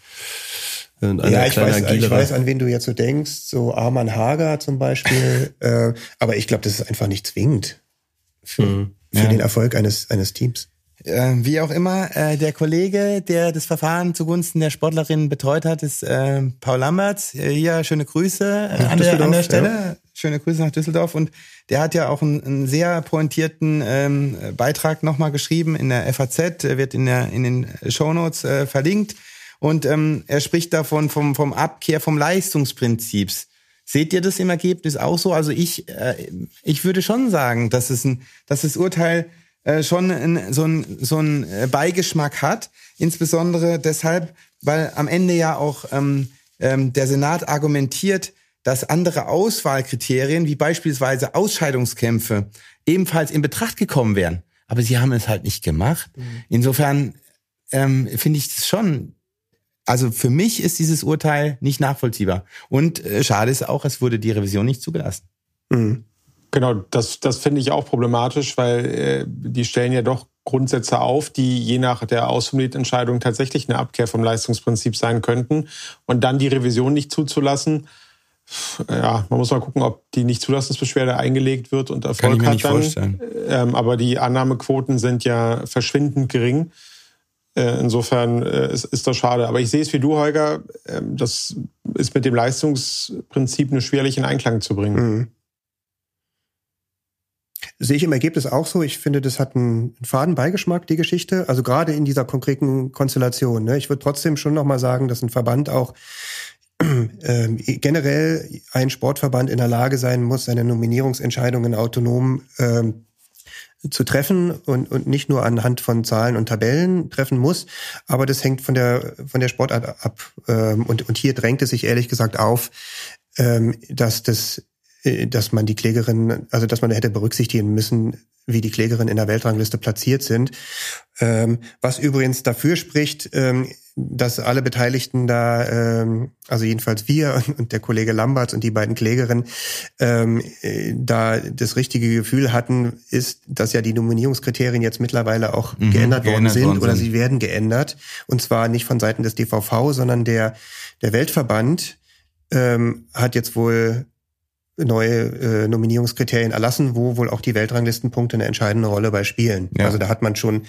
Ja, ich weiß, ich weiß, an wen du jetzt so denkst, so Arman Hager zum Beispiel. äh, aber ich glaube, das ist einfach nicht zwingend für, Mhm. für Ja. den Erfolg eines, eines Teams. Äh, wie auch immer, äh, der Kollege, der das Verfahren zugunsten der Sportlerin betreut hat, ist äh, Paul Lamberts. Hier schöne Grüße äh, an, der, an der Düsseldorf, Stelle. Schöne Grüße nach Düsseldorf. Und der hat ja auch einen, einen sehr pointierten ähm, Beitrag nochmal geschrieben in der FAZ, wird in, der, in den Shownotes äh, verlinkt. Und ähm, er spricht davon vom, vom Abkehr vom Leistungsprinzips. Seht ihr das im Ergebnis auch so? Also ich, äh, ich würde schon sagen, dass es ein, dass das Urteil äh, schon ein, so ein so ein äh, Beigeschmack hat, insbesondere deshalb, weil am Ende ja auch ähm, ähm, der Senat argumentiert, dass andere Auswahlkriterien wie beispielsweise Ausscheidungskämpfe ebenfalls in Betracht gekommen wären. Aber sie haben es halt nicht gemacht. Insofern ähm, finde ich das schon also für mich ist dieses Urteil nicht nachvollziehbar. Und äh, schade ist auch, es wurde die Revision nicht zugelassen. Mhm. Genau, das, das finde ich auch problematisch, weil äh, die stellen ja doch Grundsätze auf, die je nach der Ausformuliertentscheidung tatsächlich eine Abkehr vom Leistungsprinzip sein könnten. Und dann die Revision nicht zuzulassen, ja, man muss mal gucken, ob die Nichtzulassungsbeschwerde eingelegt wird und Erfolg Kann ich mir hat nicht dann. vorstellen. Ähm, aber die Annahmequoten sind ja verschwindend gering. Äh, Insofern äh, ist, das schade. Aber ich sehe es wie du, Holger. Ähm, das ist mit dem Leistungsprinzip nur schwerlich in Einklang zu bringen. Mhm. Sehe ich im Ergebnis auch so. Ich finde, das hat einen faden Beigeschmack, die Geschichte. Also gerade in dieser konkreten Konstellation. Ne? Ich würde trotzdem schon nochmal sagen, dass ein Verband auch ähm, generell ein Sportverband in der Lage sein muss, seine Nominierungsentscheidungen autonom ähm, zu treffen und, und nicht nur anhand von Zahlen und Tabellen treffen muss. Aber das hängt von der, von der Sportart ab. Ähm, und, und hier drängt es sich ehrlich gesagt auf, ähm, dass das äh, dass man die Klägerin, also dass man hätte berücksichtigen müssen, wie die Klägerinnen in der Weltrangliste platziert sind. Ähm, was übrigens dafür spricht, dass alle Beteiligten da, ähm, also jedenfalls wir und der Kollege Lambert und die beiden Klägerinnen, ähm, äh, da das richtige Gefühl hatten, ist, dass ja die Nominierungskriterien jetzt mittlerweile auch Mhm, geändert worden geändert sind worden oder sind. sie werden geändert. Und zwar nicht von Seiten des DVV, sondern der, der Weltverband ähm, hat jetzt wohl neue äh, Nominierungskriterien erlassen, wo wohl auch die Weltranglistenpunkte eine entscheidende Rolle bei spielen. Ja. Also da hat man schon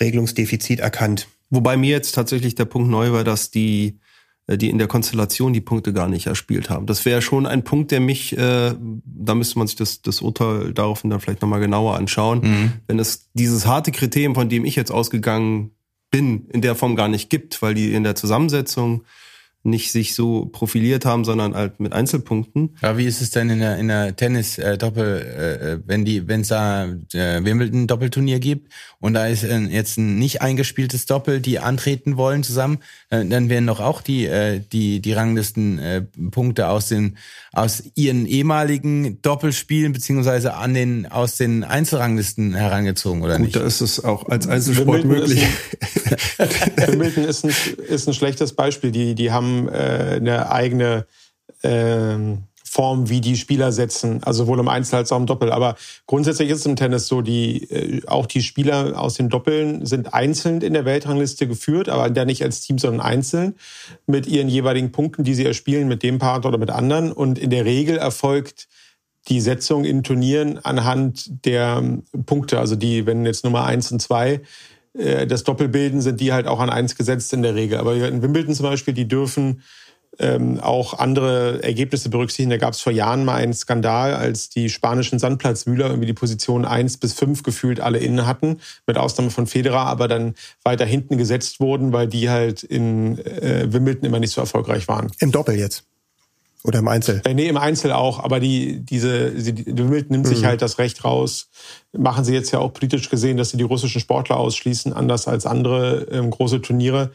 Regelungsdefizit erkannt. Wobei mir jetzt tatsächlich der Punkt neu war, dass die, äh, die in der Konstellation die Punkte gar nicht erspielt haben. Das wäre schon ein Punkt, der mich, äh, da müsste man sich das, das Urteil daraufhin dann vielleicht nochmal genauer anschauen. Mhm. Wenn es dieses harte Kriterium, von dem ich jetzt ausgegangen bin, in der Form gar nicht gibt, weil die in der Zusammensetzung nicht sich so profiliert haben, sondern halt mit Einzelpunkten. Ja, wie ist es denn in der, in der Tennis äh, Doppel, äh, wenn die, wenn es da äh, Wimbledon Doppelturnier gibt und da ist äh, jetzt ein nicht eingespieltes Doppel, die antreten wollen zusammen, äh, dann werden doch auch die äh, die die Ranglisten äh, Punkte aus den aus ihren ehemaligen Doppelspielen beziehungsweise an den aus den Einzelranglisten herangezogen oder Gut, nicht? da ist es auch als Einzelsport Wimbledon möglich. Wimbledon ist ein, ist ein schlechtes Beispiel. Die, die haben äh, eine eigene ähm, Form, wie die Spieler setzen, also sowohl im Einzel als auch im Doppel. Aber grundsätzlich ist es im Tennis so, die äh, auch die Spieler aus den Doppeln sind einzeln in der Weltrangliste geführt, aber da nicht als Team, sondern einzeln mit ihren jeweiligen Punkten, die sie erspielen mit dem Partner oder mit anderen. Und in der Regel erfolgt die Setzung in Turnieren anhand der ähm, Punkte. Also die, wenn jetzt Nummer eins und zwei äh, das Doppel bilden, sind die halt auch an eins gesetzt in der Regel. Aber in Wimbledon zum Beispiel, die dürfen ähm, auch andere Ergebnisse berücksichtigen. Da gab es vor Jahren mal einen Skandal, als die spanischen Sandplatzwühler irgendwie die Position eins bis fünf gefühlt alle innen hatten, mit Ausnahme von Federer, aber dann weiter hinten gesetzt wurden, weil die halt in äh, Wimbledon immer nicht so erfolgreich waren. Im Doppel jetzt. Oder im Einzel. Äh, nee, im Einzel auch, aber die, diese, die, die Wimbledon nimmt sich Mhm. halt das Recht raus. Machen sie jetzt ja auch politisch gesehen, dass sie die russischen Sportler ausschließen, anders als andere ähm, große Turniere.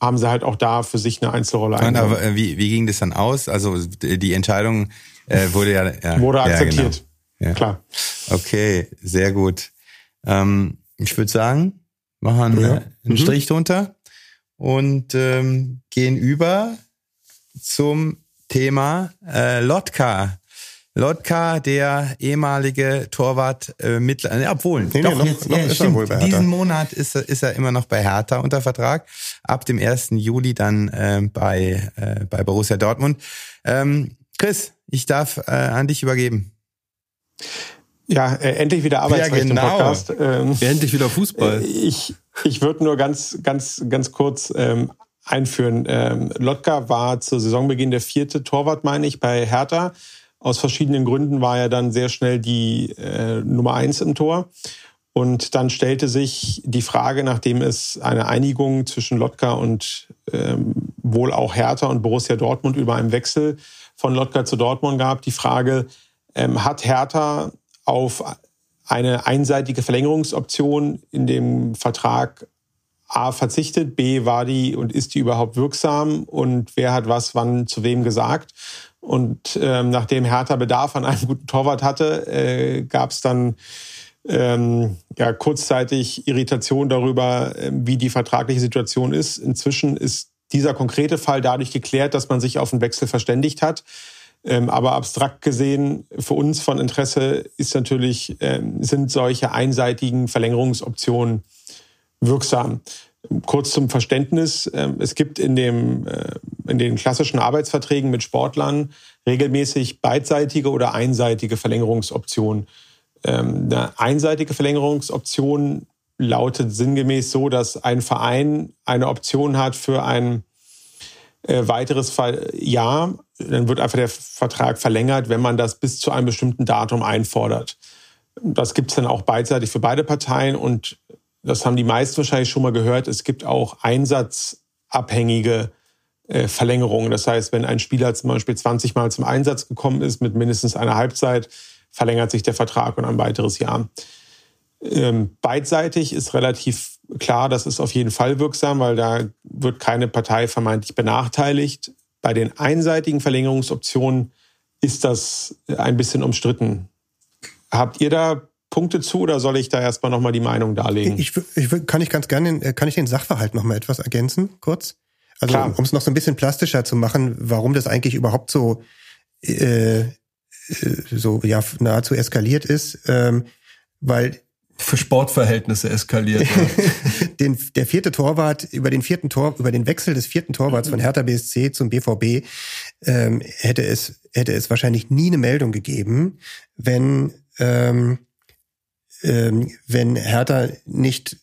Haben sie halt auch da für sich eine Einzelrolle eingenommen. aber äh, wie, wie ging das dann aus? Also die Entscheidung äh, wurde ja, ja Wurde ja, akzeptiert. genau. Ja. Klar. Okay, sehr gut. Ähm, ich würde sagen, machen Ja. äh, einen Mhm. Strich drunter und ähm, gehen über zum Thema äh, Lotka. Lotka, der ehemalige Torwart, äh, mittler, äh, obwohl, Nee, nee, doch, noch- jetzt, noch ja, ist er stimmt, wohl bei Hertha. diesen Monat ist er, ist er immer noch bei Hertha unter Vertrag. Ab dem 1. Juli dann äh, bei, äh, bei Borussia Dortmund. Ähm, Chris, ich darf äh, an dich übergeben. Ja, äh, endlich wieder Arbeitsrecht Ja, genau. im Podcast. Ähm, Endlich wieder Fußball. Äh, Ich, ich würde nur ganz, ganz, ganz kurz ähm, einführen. Ähm, Lotka war zu Saisonbeginn der vierte Torwart, meine ich, bei Hertha. Aus verschiedenen Gründen war er dann sehr schnell die äh, Nummer eins im Tor. Und dann stellte sich die Frage, nachdem es eine Einigung zwischen Lotka und ähm, wohl auch Hertha und Borussia Dortmund über einen Wechsel von Lotka zu Dortmund gab, die Frage, ähm, hat Hertha auf eine einseitige Verlängerungsoption in dem Vertrag A verzichtet, B war die und ist die überhaupt wirksam und wer hat was wann zu wem gesagt. Und ähm, nachdem Hertha Bedarf an einem guten Torwart hatte, äh, gab es dann ähm, ja, kurzzeitig Irritation darüber, äh, wie die vertragliche Situation ist. Inzwischen ist dieser konkrete Fall dadurch geklärt, dass man sich auf einen Wechsel verständigt hat. Ähm, aber abstrakt gesehen, für uns von Interesse ist natürlich, ähm, sind solche einseitigen Verlängerungsoptionen wirksam. Kurz zum Verständnis. ähm, Es gibt in, dem, äh, in den klassischen Arbeitsverträgen mit Sportlern regelmäßig beidseitige oder einseitige Verlängerungsoptionen. Ähm, Eine einseitige Verlängerungsoption lautet sinngemäß so, dass ein Verein eine Option hat für ein äh, weiteres Jahr. Dann wird einfach der Vertrag verlängert, wenn man das bis zu einem bestimmten Datum einfordert. Das gibt es dann auch beidseitig für beide Parteien und das haben die meisten wahrscheinlich schon mal gehört. Es gibt auch einsatzabhängige äh, Verlängerungen. Das heißt, wenn ein Spieler zum Beispiel 20 Mal zum Einsatz gekommen ist mit mindestens einer Halbzeit, verlängert sich der Vertrag um ein weiteres Jahr. Ähm, beidseitig ist relativ klar, das ist auf jeden Fall wirksam, weil da wird keine Partei vermeintlich benachteiligt. Bei den einseitigen Verlängerungsoptionen ist das ein bisschen umstritten. Habt ihr da Punkte zu oder soll ich da erstmal nochmal die Meinung darlegen? Ich, ich kann ich ganz gerne, äh, kann ich den Sachverhalt noch mal etwas ergänzen, kurz? Also um es noch so ein bisschen plastischer zu machen, warum das eigentlich überhaupt so äh, äh, so ja nahezu eskaliert ist, ähm, weil Für Sportverhältnisse eskaliert. den, der vierte Torwart, über den vierten Tor, über den Wechsel des vierten Torwarts von Hertha BSC zum BVB ähm, hätte es hätte es wahrscheinlich nie eine Meldung gegeben, wenn ähm, wenn Hertha nicht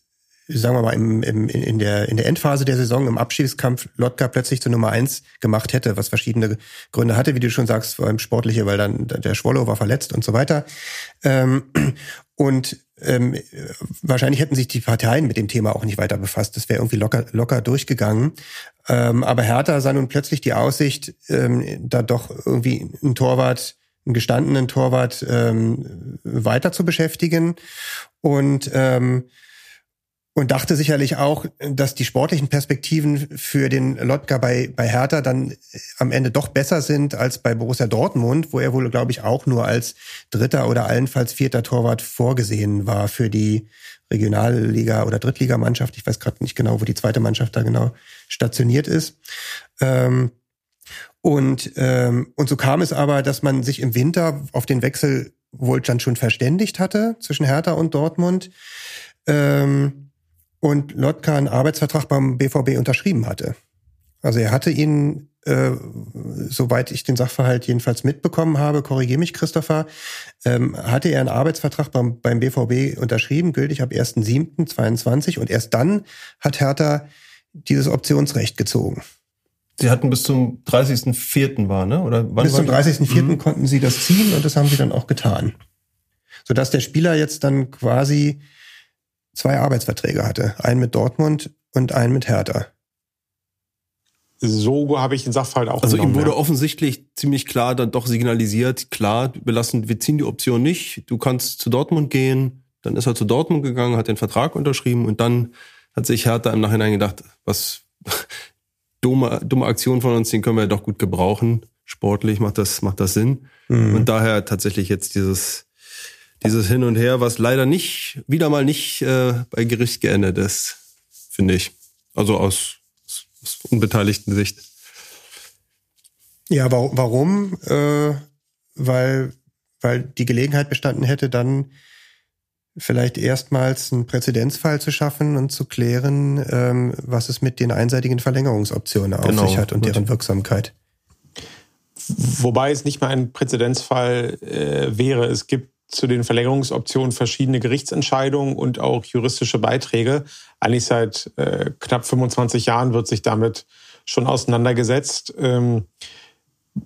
sagen wir mal, im, im, in, der, in der Endphase der Saison, im Abschiedskampf, Lotka plötzlich zur Nummer eins gemacht hätte, was verschiedene Gründe hatte, wie du schon sagst, vor allem sportliche, weil dann der Schwollo war verletzt und so weiter. Ähm, und ähm, wahrscheinlich hätten sich die Parteien mit dem Thema auch nicht weiter befasst. Das wäre irgendwie locker, locker durchgegangen. Ähm, aber Hertha sah nun plötzlich die Aussicht, ähm, da doch irgendwie einen Torwart, einen gestandenen Torwart ähm, weiter zu beschäftigen. Und ähm, und dachte sicherlich auch, dass die sportlichen Perspektiven für den Lotka bei, bei Hertha dann am Ende doch besser sind als bei Borussia Dortmund, wo er wohl, glaube ich, auch nur als dritter oder allenfalls vierter Torwart vorgesehen war für die Regionalliga- oder Drittligamannschaft. Ich weiß gerade nicht genau, wo die zweite Mannschaft da genau stationiert ist. Ähm, und, ähm, und so kam es aber, dass man sich im Winter auf den Wechsel wohl dann schon verständigt hatte zwischen Hertha und Dortmund. Ähm, und Lotka einen Arbeitsvertrag beim BVB unterschrieben hatte. Also er hatte ihn, äh, soweit ich den Sachverhalt jedenfalls mitbekommen habe, korrigiere mich Christopher, ähm, hatte er einen Arbeitsvertrag beim, beim BVB unterschrieben, gültig ab 1.7.22 und erst dann hat Hertha dieses Optionsrecht gezogen. Sie hatten bis zum 30.04. war, ne? Oder wann Bis zum war die? 30.04. Mhm. konnten sie das ziehen und das haben sie dann auch getan. Sodass der Spieler jetzt dann quasi zwei Arbeitsverträge hatte. Einen mit Dortmund und einen mit Hertha. So habe ich den Sachverhalt auch Also ihm wurde ja. offensichtlich ziemlich klar dann doch signalisiert, klar, wir lassen, wir ziehen die Option nicht, du kannst zu Dortmund gehen. Dann ist er zu Dortmund gegangen, hat den Vertrag unterschrieben und dann hat sich Hertha im Nachhinein gedacht, was dumme, dumme Aktion von uns, den können wir doch gut gebrauchen. Sportlich macht das, macht das Sinn. Mhm. Und daher tatsächlich jetzt dieses, dieses Hin und Her, was leider nicht, wieder mal nicht äh, bei Gericht geendet ist, finde ich. Also aus, aus, unbeteiligten Sicht. Ja, wa warum? Äh, weil, weil die Gelegenheit bestanden hätte, dann vielleicht erstmals einen Präzedenzfall zu schaffen und zu klären, ähm, was es mit den einseitigen Verlängerungsoptionen auf Genau, sich hat und deren Wirksamkeit. Wobei es nicht mal ein Präzedenzfall äh, wäre. Es gibt zu den Verlängerungsoptionen verschiedene Gerichtsentscheidungen und auch juristische Beiträge. Eigentlich seit äh, knapp 25 Jahren wird sich damit schon auseinandergesetzt. Ähm,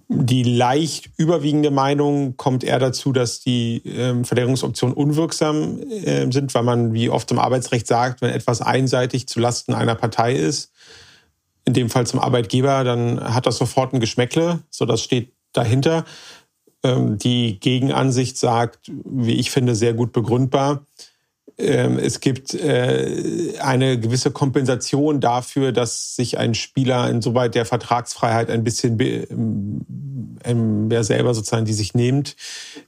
die leicht überwiegende Meinung kommt eher dazu, dass die ähm, Verlängerungsoptionen unwirksam äh, sind, weil man, wie oft im Arbeitsrecht sagt, wenn etwas einseitig zu Lasten einer Partei ist, in dem Fall zum Arbeitgeber, dann hat das sofort ein Geschmäckle. So, das steht dahinter. Ähm, die Gegenansicht sagt, wie ich finde, sehr gut begründbar. Ähm, es gibt äh, eine gewisse Kompensation dafür, dass sich ein Spieler insoweit der Vertragsfreiheit ein bisschen be- ähm, ja, selber sozusagen die sich nimmt,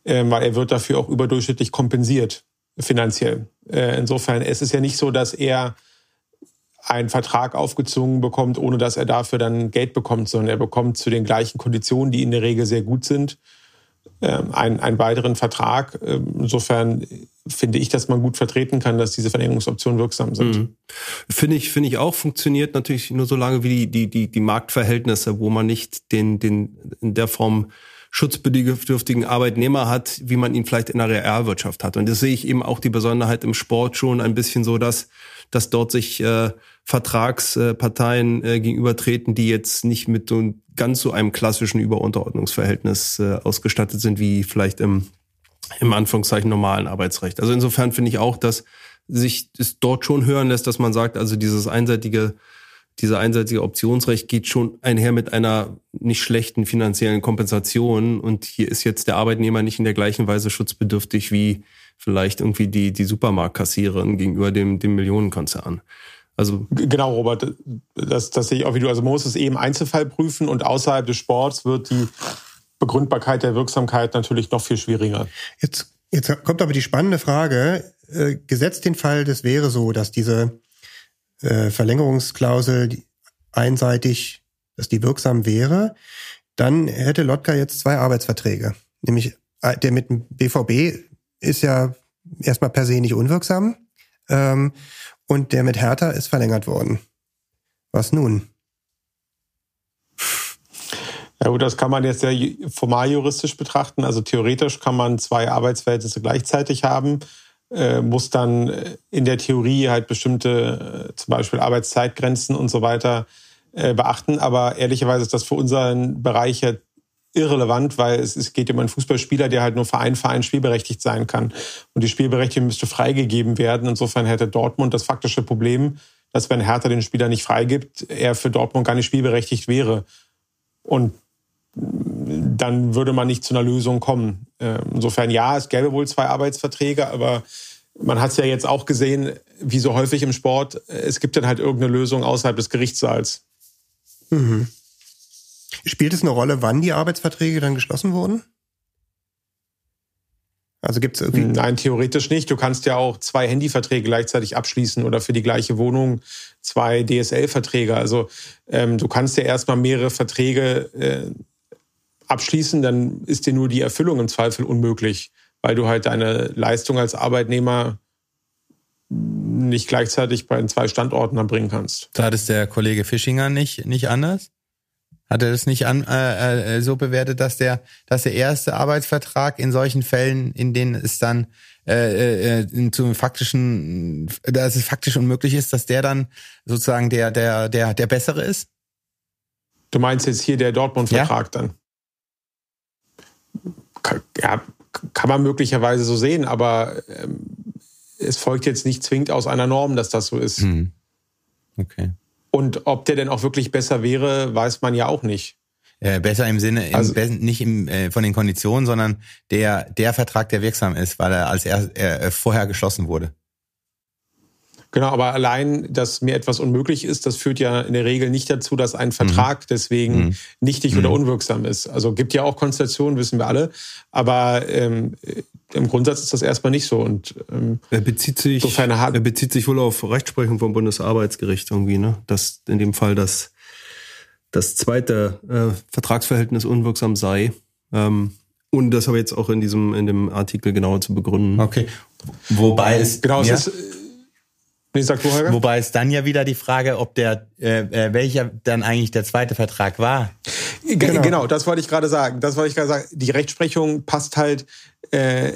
ähm, weil er wird dafür auch überdurchschnittlich kompensiert finanziell. Äh, insofern es ist ja nicht so, dass er einen Vertrag aufgezwungen bekommt, ohne dass er dafür dann Geld bekommt, sondern er bekommt zu den gleichen Konditionen, die in der Regel sehr gut sind, ähm, einen, einen weiteren Vertrag. Ähm, Insofern finde ich, dass man gut vertreten kann, dass diese Verlängerungsoptionen wirksam sind. Mhm. Finde ich, finde ich auch, funktioniert natürlich nur so lange wie die, die, die, die Marktverhältnisse, wo man nicht den, den in der Form schutzbedürftigen Arbeitnehmer hat, wie man ihn vielleicht in der Realwirtschaft hat. Und das sehe ich eben auch die Besonderheit im Sport schon ein bisschen so, dass, dass dort sich äh, Vertragsparteien äh, gegenübertreten, die jetzt nicht mit so ganz so einem klassischen Überunterordnungsverhältnis äh, ausgestattet sind, wie vielleicht im, im Anführungszeichen normalen Arbeitsrecht. Also insofern finde ich auch, dass sich es dort schon hören lässt, dass man sagt, also dieses einseitige, dieser einseitige Optionsrecht geht schon einher mit einer nicht schlechten finanziellen Kompensation. Und hier ist jetzt der Arbeitnehmer nicht in der gleichen Weise schutzbedürftig wie vielleicht irgendwie die, die Supermarktkassiererin gegenüber dem, dem Millionenkonzern. Also Genau, Robert, das, das sehe ich auch wie du. Also man muss es eben Einzelfall prüfen und außerhalb des Sports wird die Begründbarkeit der Wirksamkeit natürlich noch viel schwieriger. Jetzt, jetzt kommt aber die spannende Frage, äh, gesetzt den Fall, das wäre so, dass diese äh, Verlängerungsklausel einseitig, dass die wirksam wäre, dann hätte Lotka jetzt zwei Arbeitsverträge. Nämlich äh, der mit dem BVB ist ja erstmal per se nicht unwirksam ähm, und der mit Hertha ist verlängert worden. Was nun? Ja gut, das kann man jetzt sehr formal juristisch betrachten. Also theoretisch kann man zwei Arbeitsverhältnisse gleichzeitig haben, äh, muss dann äh, in der Theorie halt bestimmte, äh, zum Beispiel Arbeitszeitgrenzen und so weiter beachten. Aber ehrlicherweise ist das für unseren Bereich ja irrelevant, weil es, geht um einen Fußballspieler, der halt nur für einen Verein spielberechtigt sein kann. Und die Spielberechtigung müsste freigegeben werden. Insofern hätte Dortmund das faktische Problem, dass wenn Hertha den Spieler nicht freigibt, er für Dortmund gar nicht spielberechtigt wäre. Und dann würde man nicht zu einer Lösung kommen. Ähm, Insofern ja, es gäbe wohl zwei Arbeitsverträge, aber man hat es ja jetzt auch gesehen, wie so häufig im Sport, äh, es gibt dann halt irgendeine Lösung außerhalb des Gerichtssaals. Mhm. Spielt es eine Rolle, wann die Arbeitsverträge dann geschlossen wurden? Also gibt es irgendwie. Nein, theoretisch nicht. Du kannst ja auch zwei Handyverträge gleichzeitig abschließen oder für die gleiche Wohnung zwei DSL-Verträge. Also ähm, du kannst ja erstmal mehrere Verträge äh, abschließen, dann ist dir nur die Erfüllung im Zweifel unmöglich, weil du halt deine Leistung als Arbeitnehmer nicht gleichzeitig bei den zwei Standorten erbringen kannst. Da hat es der Kollege Fischinger nicht, nicht anders? Hat er das nicht an, äh, äh, so bewertet, dass der, dass der erste Arbeitsvertrag in solchen Fällen, in denen es dann äh, äh, zum faktischen, dass es faktisch unmöglich ist, dass der dann sozusagen der, der, der, der bessere ist? Du meinst jetzt hier der Dortmund-Vertrag dann? Ja, kann man möglicherweise so sehen, aber ähm, es folgt jetzt nicht zwingend aus einer Norm, dass das so ist. Hm. Okay. Und ob der denn auch wirklich besser wäre, weiß man ja auch nicht. Äh, besser im Sinne, im, Also- nicht im, äh, von den Konditionen, sondern der, der Vertrag, der wirksam ist, weil er als er, äh, vorher geschlossen wurde. Genau, aber allein, dass mir etwas unmöglich ist, das führt ja in der Regel nicht dazu, dass ein Vertrag deswegen Mhm. nichtig oder unwirksam ist. Also gibt ja auch Konstellationen, wissen wir alle. Aber ähm, im Grundsatz ist das erstmal nicht so. Und ähm, er bezieht sich, er bezieht sich wohl auf Rechtsprechung vom Bundesarbeitsgericht irgendwie, ne? Dass in dem Fall das, das zweite äh, Vertragsverhältnis unwirksam sei. Ähm, und das aber jetzt auch in diesem, in dem Artikel genauer zu begründen. Okay. Wobei es. genau, es ja, ist. Nee, sag du, Holger? Wobei es dann ja wieder die Frage, ob der, äh, äh, welcher dann eigentlich der zweite Vertrag war. Genau. genau, das wollte ich gerade sagen. Das wollte ich gerade sagen. Die Rechtsprechung passt halt äh,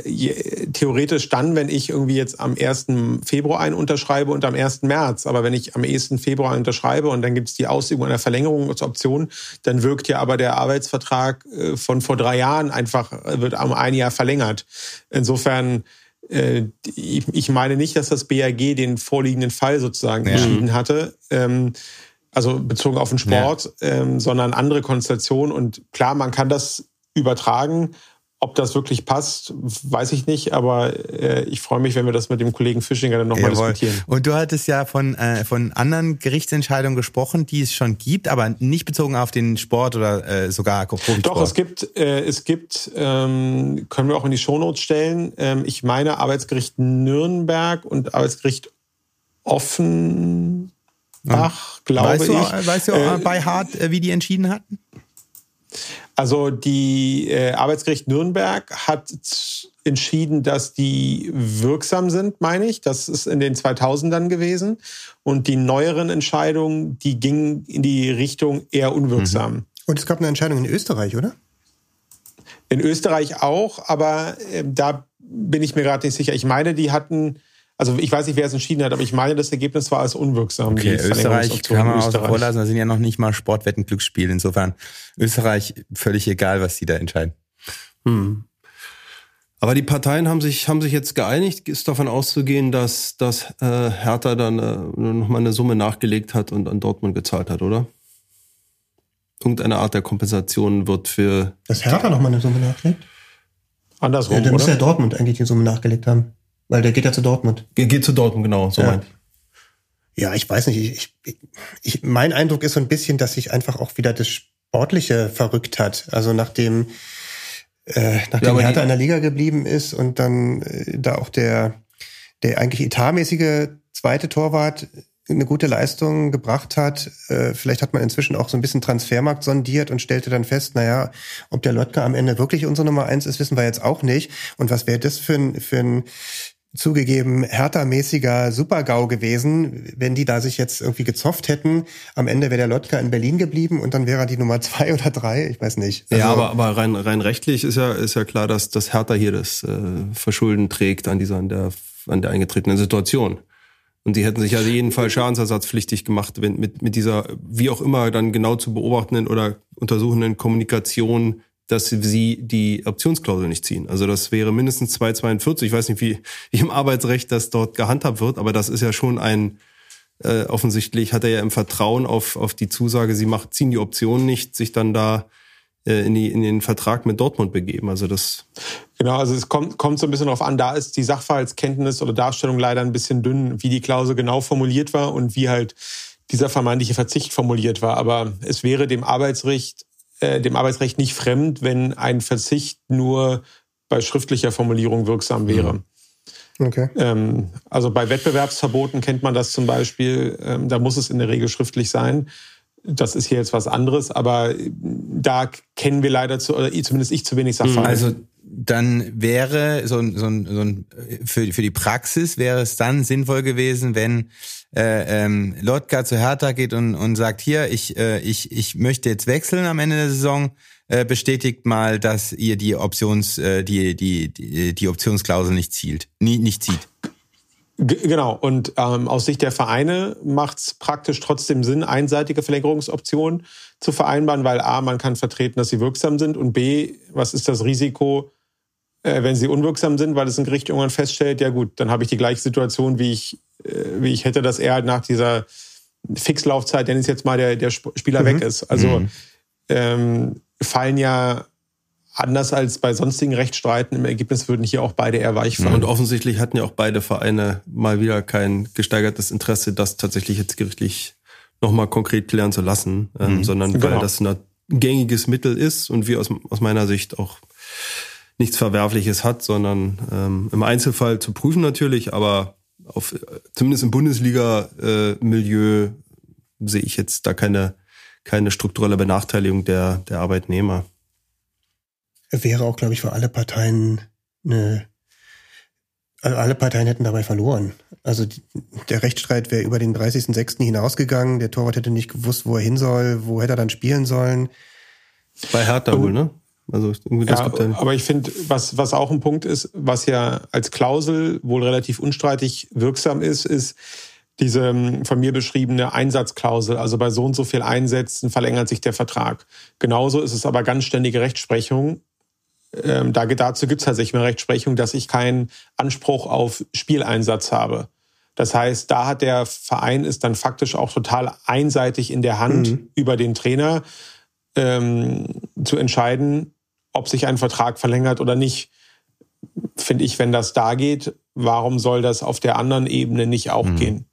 theoretisch dann, wenn ich irgendwie jetzt am 1. Februar einen unterschreibe und am 1. März. Aber wenn ich am 1. Februar unterschreibe und dann gibt es die Ausübung einer Verlängerungsoption, dann wirkt ja aber der Arbeitsvertrag äh, von vor drei Jahren einfach, äh, wird um ein Jahr verlängert. Insofern äh, ich, ich meine nicht, dass das BAG den vorliegenden Fall sozusagen Ja. entschieden hatte. Ähm, also bezogen auf den Sport, ähm, sondern andere Konstellationen. Und klar, man kann das übertragen. Ob das wirklich passt, weiß ich nicht, aber äh, ich freue mich, wenn wir das mit dem Kollegen Fischinger dann nochmal diskutieren. Und du hattest ja von, äh, von anderen Gerichtsentscheidungen gesprochen, die es schon gibt, aber nicht bezogen auf den Sport oder äh, sogar Profisport. Doch, es gibt, äh, es gibt, ähm, können wir auch in die Shownotes stellen. Ähm, ich meine Arbeitsgericht Nürnberg und Arbeitsgericht Offenbach, glaube weißt du, ich. Weißt du Äh, bei Hart, äh, wie die entschieden hatten? Also die äh, Arbeitsgericht Nürnberg hat entschieden, dass die wirksam sind, meine ich. Das ist in den 2000ern gewesen. Und die neueren Entscheidungen, die gingen in die Richtung eher unwirksam. Und es gab eine Entscheidung in Österreich, oder? In Österreich auch, aber äh, da bin ich mir gerade nicht sicher. Ich meine, die hatten, also ich weiß nicht, wer es entschieden hat, aber ich meine, das Ergebnis war als unwirksam. Okay, Österreich kann man Österreich. vor lassen, da sind ja noch nicht mal Sportwetten Glücksspiel. Insofern Österreich völlig egal, was die da entscheiden. Hm. Aber die Parteien haben sich, haben sich jetzt geeinigt, ist davon auszugehen, dass, dass äh, Hertha dann äh, nochmal eine Summe nachgelegt hat und an Dortmund gezahlt hat, oder? Irgendeine Art der Kompensation wird für. Dass Hertha nochmal eine Summe nachlegt? Andersrum, Ja, dann muss ja Dortmund eigentlich die Summe nachgelegt haben. Weil der geht ja zu Dortmund. Ge- Geht zu Dortmund, genau, so Ja. meint. Ja, ich weiß nicht. Ich, ich, ich, mein Eindruck ist so ein bisschen, dass sich einfach auch wieder das Sportliche verrückt hat. Also nachdem, äh, nachdem die- Hertha in der Liga geblieben ist und dann äh, da auch der, der eigentlich etatmäßige zweite Torwart eine gute Leistung gebracht hat. Äh, vielleicht hat man inzwischen auch so ein bisschen Transfermarkt sondiert und stellte dann fest, naja, ob der Lotka am Ende wirklich unsere Nummer eins ist, wissen wir jetzt auch nicht. Und was wäre das für ein, für ein zugegeben Hertha-mäßiger Super-GAU gewesen, wenn die da sich jetzt irgendwie gezofft hätten. Am Ende wäre der Lotka in Berlin geblieben und dann wäre er die Nummer zwei oder drei. Ich weiß nicht. ja, Also- aber, aber rein, rein rechtlich ist ja, ist ja klar, dass, dass Hertha hier das äh, Verschulden trägt an dieser, an der, an der eingetretenen Situation. Und sie hätten sich ja jeden Fall schadensersatzpflichtig gemacht, wenn mit, mit dieser, wie auch immer, dann genau zu beobachtenden oder untersuchenden Kommunikation, dass sie die Optionsklausel nicht ziehen. Also das wäre mindestens 242. Ich weiß nicht, wie, wie im Arbeitsrecht das dort gehandhabt wird, aber das ist ja schon ein, äh, offensichtlich hat er ja im Vertrauen auf, auf die Zusage, sie macht, ziehen die Option nicht, sich dann da äh, in, die, in den Vertrag mit Dortmund begeben. Also das Genau, also es kommt, kommt so ein bisschen darauf an, da ist die Sachverhaltskenntnis oder Darstellung leider ein bisschen dünn, wie die Klausel genau formuliert war und wie halt dieser vermeintliche Verzicht formuliert war. Aber es wäre dem Arbeitsrecht, äh, dem Arbeitsrecht nicht fremd, wenn ein Verzicht nur bei schriftlicher Formulierung wirksam wäre. Okay. Ähm, also bei Wettbewerbsverboten kennt man das zum Beispiel, ähm, da muss es in der Regel schriftlich sein. Das ist hier jetzt was anderes, aber äh, da kennen wir leider zu, oder zumindest ich zu wenig Sachverhalte. Also dann wäre so ein, so ein, so ein für, für die Praxis wäre es dann sinnvoll gewesen, wenn äh, ähm, Lotka zu Hertha geht und, und sagt, hier, ich, äh, ich, ich möchte jetzt wechseln am Ende der Saison, äh, bestätigt mal, dass ihr die Options, äh, die, die, die, die Optionsklausel nicht zielt, nie, nicht zieht. Genau. Und ähm, aus Sicht der Vereine macht es praktisch trotzdem Sinn, einseitige Verlängerungsoptionen zu vereinbaren, weil A, man kann vertreten, dass sie wirksam sind und B, was ist das Risiko, äh, wenn sie unwirksam sind, weil es ein Gericht irgendwann feststellt, ja gut, dann habe ich die gleiche Situation, wie ich, wie ich hätte, dass er halt nach dieser Fixlaufzeit, denn ist jetzt mal der, der Sp- Spieler Mhm. weg ist. Also Mhm. ähm, fallen ja anders als bei sonstigen Rechtsstreiten im Ergebnis würden hier auch beide eher weich fallen. Und offensichtlich hatten ja auch beide Vereine mal wieder kein gesteigertes Interesse, das tatsächlich jetzt gerichtlich nochmal konkret klären zu lassen, ähm, Mhm. sondern weil Genau. das ein gängiges Mittel ist und wir aus, aus meiner Sicht auch nichts Verwerfliches hat, sondern ähm, im Einzelfall zu prüfen natürlich, aber auf, zumindest im Bundesliga-Milieu äh, sehe ich jetzt da keine, keine strukturelle Benachteiligung der, der Arbeitnehmer. Wäre auch, glaube ich, für alle Parteien eine, also alle Parteien hätten dabei verloren. Also die, der Rechtsstreit wäre über den 30.06. hinausgegangen. Der Torwart hätte nicht gewusst, wo er hin soll, wo hätte er dann spielen sollen. Bei Hertha wohl, ne? Also das ja, aber ich finde, was, was auch ein Punkt ist, was ja als Klausel wohl relativ unstreitig wirksam ist, ist diese ähm, von mir beschriebene Einsatzklausel. Also bei so und so viel Einsätzen verlängert sich der Vertrag. Genauso ist es aber ganz ständige Rechtsprechung. Ähm, da, dazu gibt es tatsächlich mehr Rechtsprechung, dass ich keinen Anspruch auf Spieleinsatz habe. Das heißt, da hat der Verein ist dann faktisch auch total einseitig in der Hand mhm. über den Trainer ähm, zu entscheiden, ob sich ein Vertrag verlängert oder nicht. Finde ich, wenn das da geht, warum soll das auf der anderen Ebene nicht auch mhm. gehen?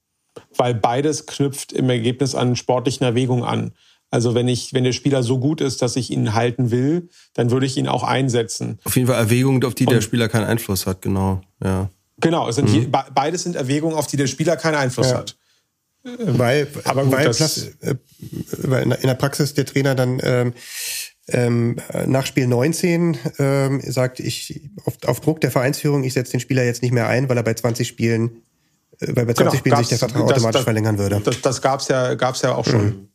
Weil beides knüpft im Ergebnis an sportlichen Erwägungen an. Also wenn ich, wenn der Spieler so gut ist, dass ich ihn halten will, dann würde ich ihn auch einsetzen. Auf jeden Fall Erwägungen, auf die Und der Spieler keinen Einfluss hat, genau. Ja. Genau, es sind mhm. hier, beides sind Erwägungen, auf die der Spieler keinen Einfluss ja. hat. Weil, aber gut, weil, das, äh, weil in der Praxis der Trainer dann ähm, ähm, nach Spiel 19 ähm, sagt, ich auf, auf Druck der Vereinsführung, ich setze den Spieler jetzt nicht mehr ein, weil er bei 20 Spielen, äh, weil bei 20 genau, Spielen sich der Vertrag das, automatisch das, verlängern würde. Das, das gab's ja, gab's ja auch schon. Mhm.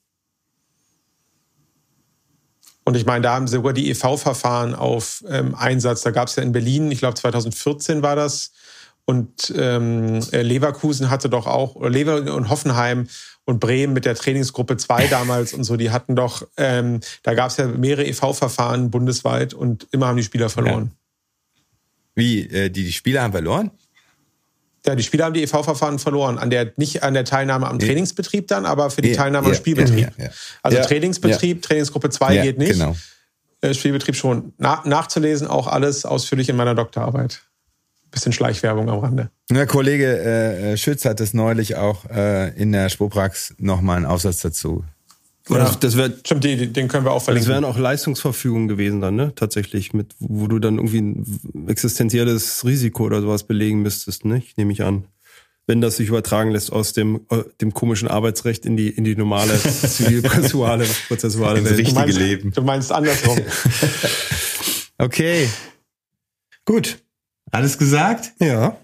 Und ich meine, da haben sogar die EV-Verfahren auf ähm, Einsatz. Da gab es ja in Berlin, ich glaube 2014 war das. Und ähm, Leverkusen hatte doch auch, oder Lever und Hoffenheim und Bremen mit der Trainingsgruppe 2 damals und so, die hatten doch, ähm, da gab es ja mehrere EV-Verfahren bundesweit und immer haben die Spieler verloren. Ja. Wie, äh, die, die Spieler haben verloren? Ja, die Spieler haben die EV-Verfahren verloren. An der, nicht an der Teilnahme am Trainingsbetrieb dann, aber für die ja, Teilnahme am Spielbetrieb. Ja, also Trainingsbetrieb, Trainingsgruppe 2 geht nicht. Genau. Äh, Spielbetrieb schon. Na, nachzulesen auch alles ausführlich in meiner Doktorarbeit bisschen Schleichwerbung am Rande. Der Kollege äh, Schütz hat es neulich auch äh, in der Spoprax nochmal einen Aufsatz dazu. Ja, das, das wär, Stimmt, den können wir auch verlinken. Das wären auch Leistungsverfügungen gewesen dann, ne? Tatsächlich, mit, wo du dann irgendwie ein existenzielles Risiko oder sowas belegen müsstest, ne? Nehme ich an. Wenn das sich übertragen lässt aus dem, äh, dem komischen Arbeitsrecht in die, in die normale zivilprozessuale prozessuale Welt. richtige meinst, Leben. Du meinst andersrum. okay. Gut. Alles gesagt? Ja.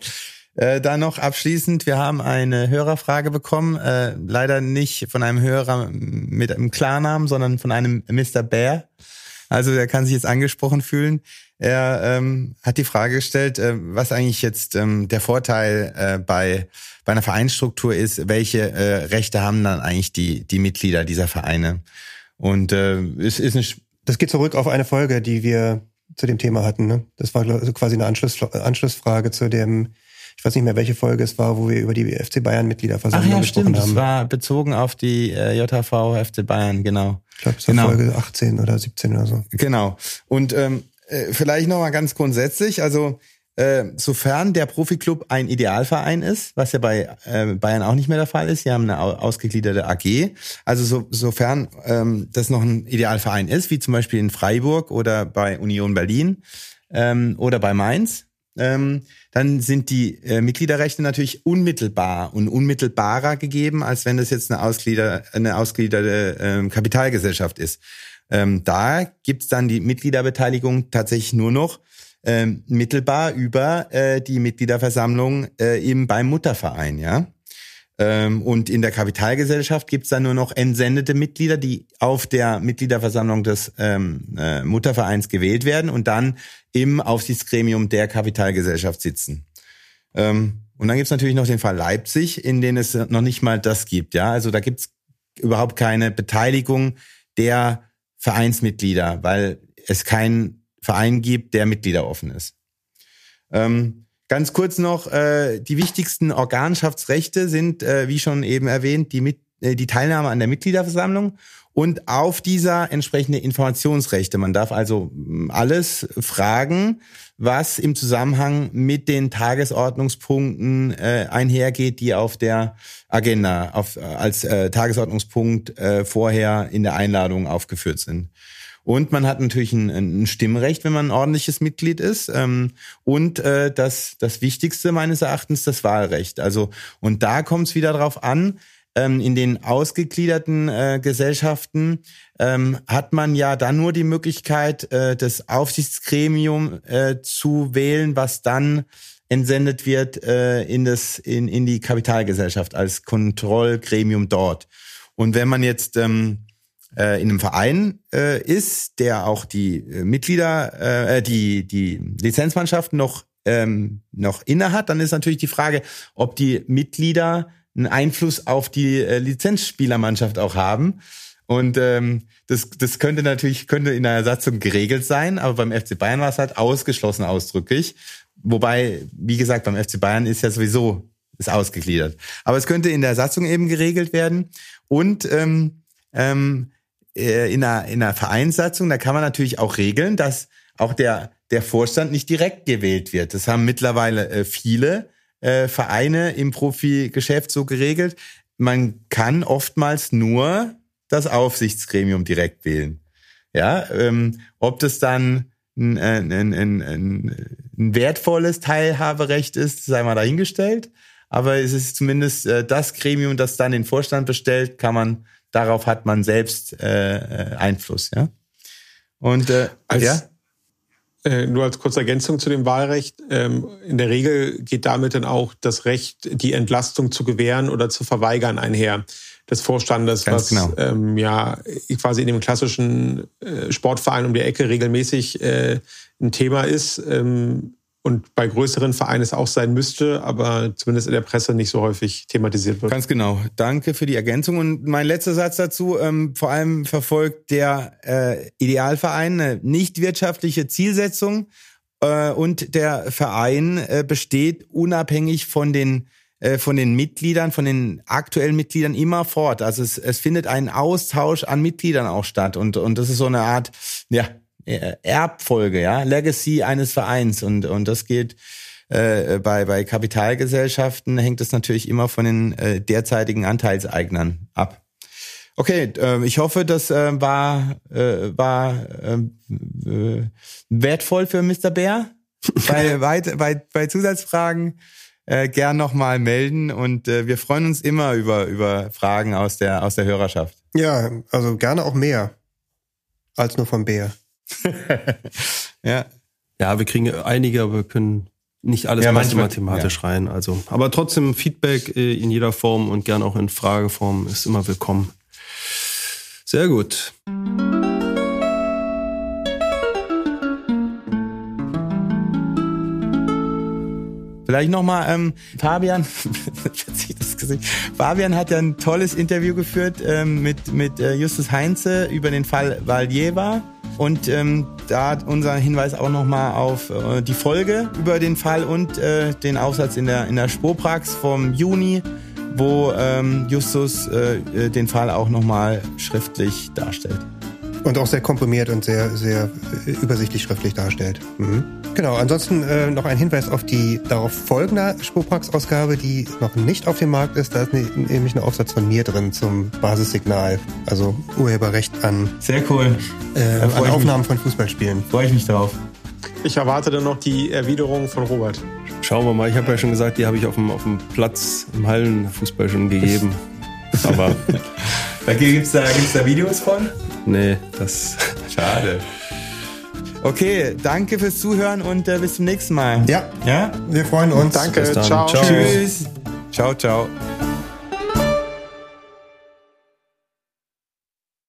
Äh, dann noch abschließend, wir haben eine Hörerfrage bekommen, äh, leider nicht von einem Hörer mit einem Klarnamen, sondern von einem Mr. Bear. Also der kann sich jetzt angesprochen fühlen. Er ähm, hat die Frage gestellt, äh, was eigentlich jetzt ähm, der Vorteil äh, bei, bei einer Vereinsstruktur ist, welche äh, Rechte haben dann eigentlich die, die Mitglieder dieser Vereine? Und äh, es ist ein das geht zurück auf eine Folge, die wir zu dem Thema hatten. Ne? Das war also quasi eine Anschluss, Anschlussfrage zu dem, ich weiß nicht mehr, welche Folge es war, wo wir über die FC Bayern Mitgliederversammlung ja, gesprochen stimmt. haben. Das war bezogen auf die äh, JHV FC Bayern, genau. Ich glaube, es war genau. Folge 18 oder 17 oder so. Genau. Und ähm, äh, vielleicht noch mal ganz grundsätzlich, also äh, sofern der Profiklub ein Idealverein ist, was ja bei äh, Bayern auch nicht mehr der Fall ist, sie haben eine ausgegliederte AG. Also so, sofern ähm, das noch ein Idealverein ist, wie zum Beispiel in Freiburg oder bei Union Berlin ähm, oder bei Mainz, ähm, dann sind die äh, Mitgliederrechte natürlich unmittelbar und unmittelbarer gegeben, als wenn das jetzt eine, Ausglieder, eine ausgegliederte äh, Kapitalgesellschaft ist. Ähm, da gibt's dann die Mitgliederbeteiligung tatsächlich nur noch ähm, mittelbar über äh, die Mitgliederversammlung äh, eben beim Mutterverein, ja. Ähm, und in der Kapitalgesellschaft gibt's dann nur noch entsendete Mitglieder, die auf der Mitgliederversammlung des ähm, äh, Muttervereins gewählt werden und dann im Aufsichtsgremium der Kapitalgesellschaft sitzen. Ähm, und dann gibt's natürlich noch den Fall Leipzig, in dem es noch nicht mal das gibt. Ja, also da gibt's überhaupt keine Beteiligung der Vereinsmitglieder, weil es kein Verein gibt, der Mitglieder offen ist. Ähm, ganz kurz noch, äh, die wichtigsten Organschaftsrechte sind, äh, wie schon eben erwähnt, die, Mit äh, die Teilnahme an der Mitgliederversammlung und auf dieser entsprechende Informationsrechte. Man darf also mm, alles fragen, was im Zusammenhang mit den Tagesordnungspunkten äh, einhergeht, die auf der Agenda auf, als äh, Tagesordnungspunkt äh, vorher in der Einladung aufgeführt sind. Und man hat natürlich ein, ein Stimmrecht, wenn man ein ordentliches Mitglied ist. Ähm, und äh, das, das Wichtigste meines Erachtens, das Wahlrecht. Also, und da kommt es wieder drauf an, ähm, in den ausgegliederten äh, Gesellschaften ähm, hat man ja dann nur die Möglichkeit, äh, das Aufsichtsgremium äh, zu wählen, was dann entsendet wird in, das, in, in die Kapitalgesellschaft als Kontrollgremium dort. Und wenn man jetzt ähm, äh, in einem Verein äh, ist, der auch die äh, Mitglieder, äh, die, die Lizenzmannschaften noch, ähm, noch inne hat, dann ist natürlich die Frage, ob die Mitglieder einen Einfluss auf die äh, Lizenzspielermannschaft auch haben. Und ähm, das, das könnte natürlich könnte in einer Satzung geregelt sein, aber beim FC Bayern war es halt ausgeschlossen ausdrücklich. Wobei, wie gesagt, beim FC Bayern ist ja sowieso ist ausgegliedert. Aber es könnte in der Satzung eben geregelt werden. Und ähm, ähm, äh, in, einer, in einer Vereinssatzung, da kann man natürlich auch regeln, dass auch der, der Vorstand nicht direkt gewählt wird. Das haben mittlerweile äh, viele äh, Vereine im Profigeschäft so geregelt. Man kann oftmals nur das Aufsichtsgremium direkt wählen. Ja, ähm, ob das dann ein, ein, ein, ein, ein wertvolles Teilhaberecht ist, sei mal dahingestellt. Aber es ist zumindest äh, das Gremium, das dann den Vorstand bestellt, kann man, darauf hat man selbst äh, äh Einfluss, ja. Und äh, als, ja. Äh, nur als kurze Ergänzung zu dem Wahlrecht. Ähm, in der Regel geht damit dann auch das Recht, die Entlastung zu gewähren oder zu verweigern einher des Vorstandes, Ganz was genau. ähm, ja quasi in dem klassischen äh, Sportverein um die Ecke regelmäßig äh, ein Thema ist ähm, und bei größeren Vereinen es auch sein müsste, aber zumindest in der Presse nicht so häufig thematisiert wird. Ganz genau. Danke für die Ergänzung. Und mein letzter Satz dazu, ähm, vor allem verfolgt der äh, Idealverein eine nicht wirtschaftliche Zielsetzung äh, und der Verein äh, besteht unabhängig von den äh, von den Mitgliedern, von den aktuellen Mitgliedern immer fort. Also es, es findet ein Austausch an Mitgliedern auch statt und und das ist so eine Art ja Erbfolge, ja Legacy eines Vereins und und das geht äh, bei bei Kapitalgesellschaften hängt es natürlich immer von den äh, derzeitigen Anteilseignern ab. Okay, äh, ich hoffe, das äh, war äh, war ähm, äh, wertvoll für Mr. Bär. bei, bei, bei, bei Zusatzfragen äh, gern nochmal melden und äh, wir freuen uns immer über, über Fragen aus der, aus der Hörerschaft. Ja, also gerne auch mehr als nur vom Bär. ja. Ja, wir kriegen einige, aber wir können nicht alles Ja, manchmal- mathematisch ja. rein. Also, aber trotzdem Feedback äh, in jeder Form und gern auch in Frageform ist immer willkommen. Sehr gut. Vielleicht nochmal, ähm, Fabian, verzieht das Gesicht. Fabian hat ja ein tolles Interview geführt ähm, mit, mit äh, Justus Heinze über den Fall Valjeva. Und ähm, da hat unser Hinweis auch nochmal auf äh, die Folge über den Fall und äh, den Aufsatz in der, in der Spurprax vom Juni, wo ähm, Justus äh, äh, den Fall auch nochmal schriftlich darstellt. Und auch sehr komprimiert und sehr, sehr äh, übersichtlich schriftlich darstellt. Mhm. Genau, ansonsten äh, noch ein Hinweis auf die darauf folgende Spurprax-Ausgabe, die noch nicht auf dem Markt ist. Da ist ne, nämlich ein Aufsatz von mir drin zum Basissignal, also Urheberrecht an, Sehr cool. äh, Da freu an Aufnahmen von Fußballspielen. Freue ich mich drauf. Ich erwarte dann noch die Erwiderung von Robert. Schauen wir mal. Ich habe ja schon gesagt, die habe ich auf dem, auf dem Platz im Hallenfußball schon gegeben. Aber Da gibt's da, gibt's da Videos von? Nee, das. Schade. Okay, danke fürs Zuhören und äh, bis zum nächsten Mal. Ja, Ja? wir freuen uns. Danke, ciao. Ciao. Tschüss. Ciao, ciao.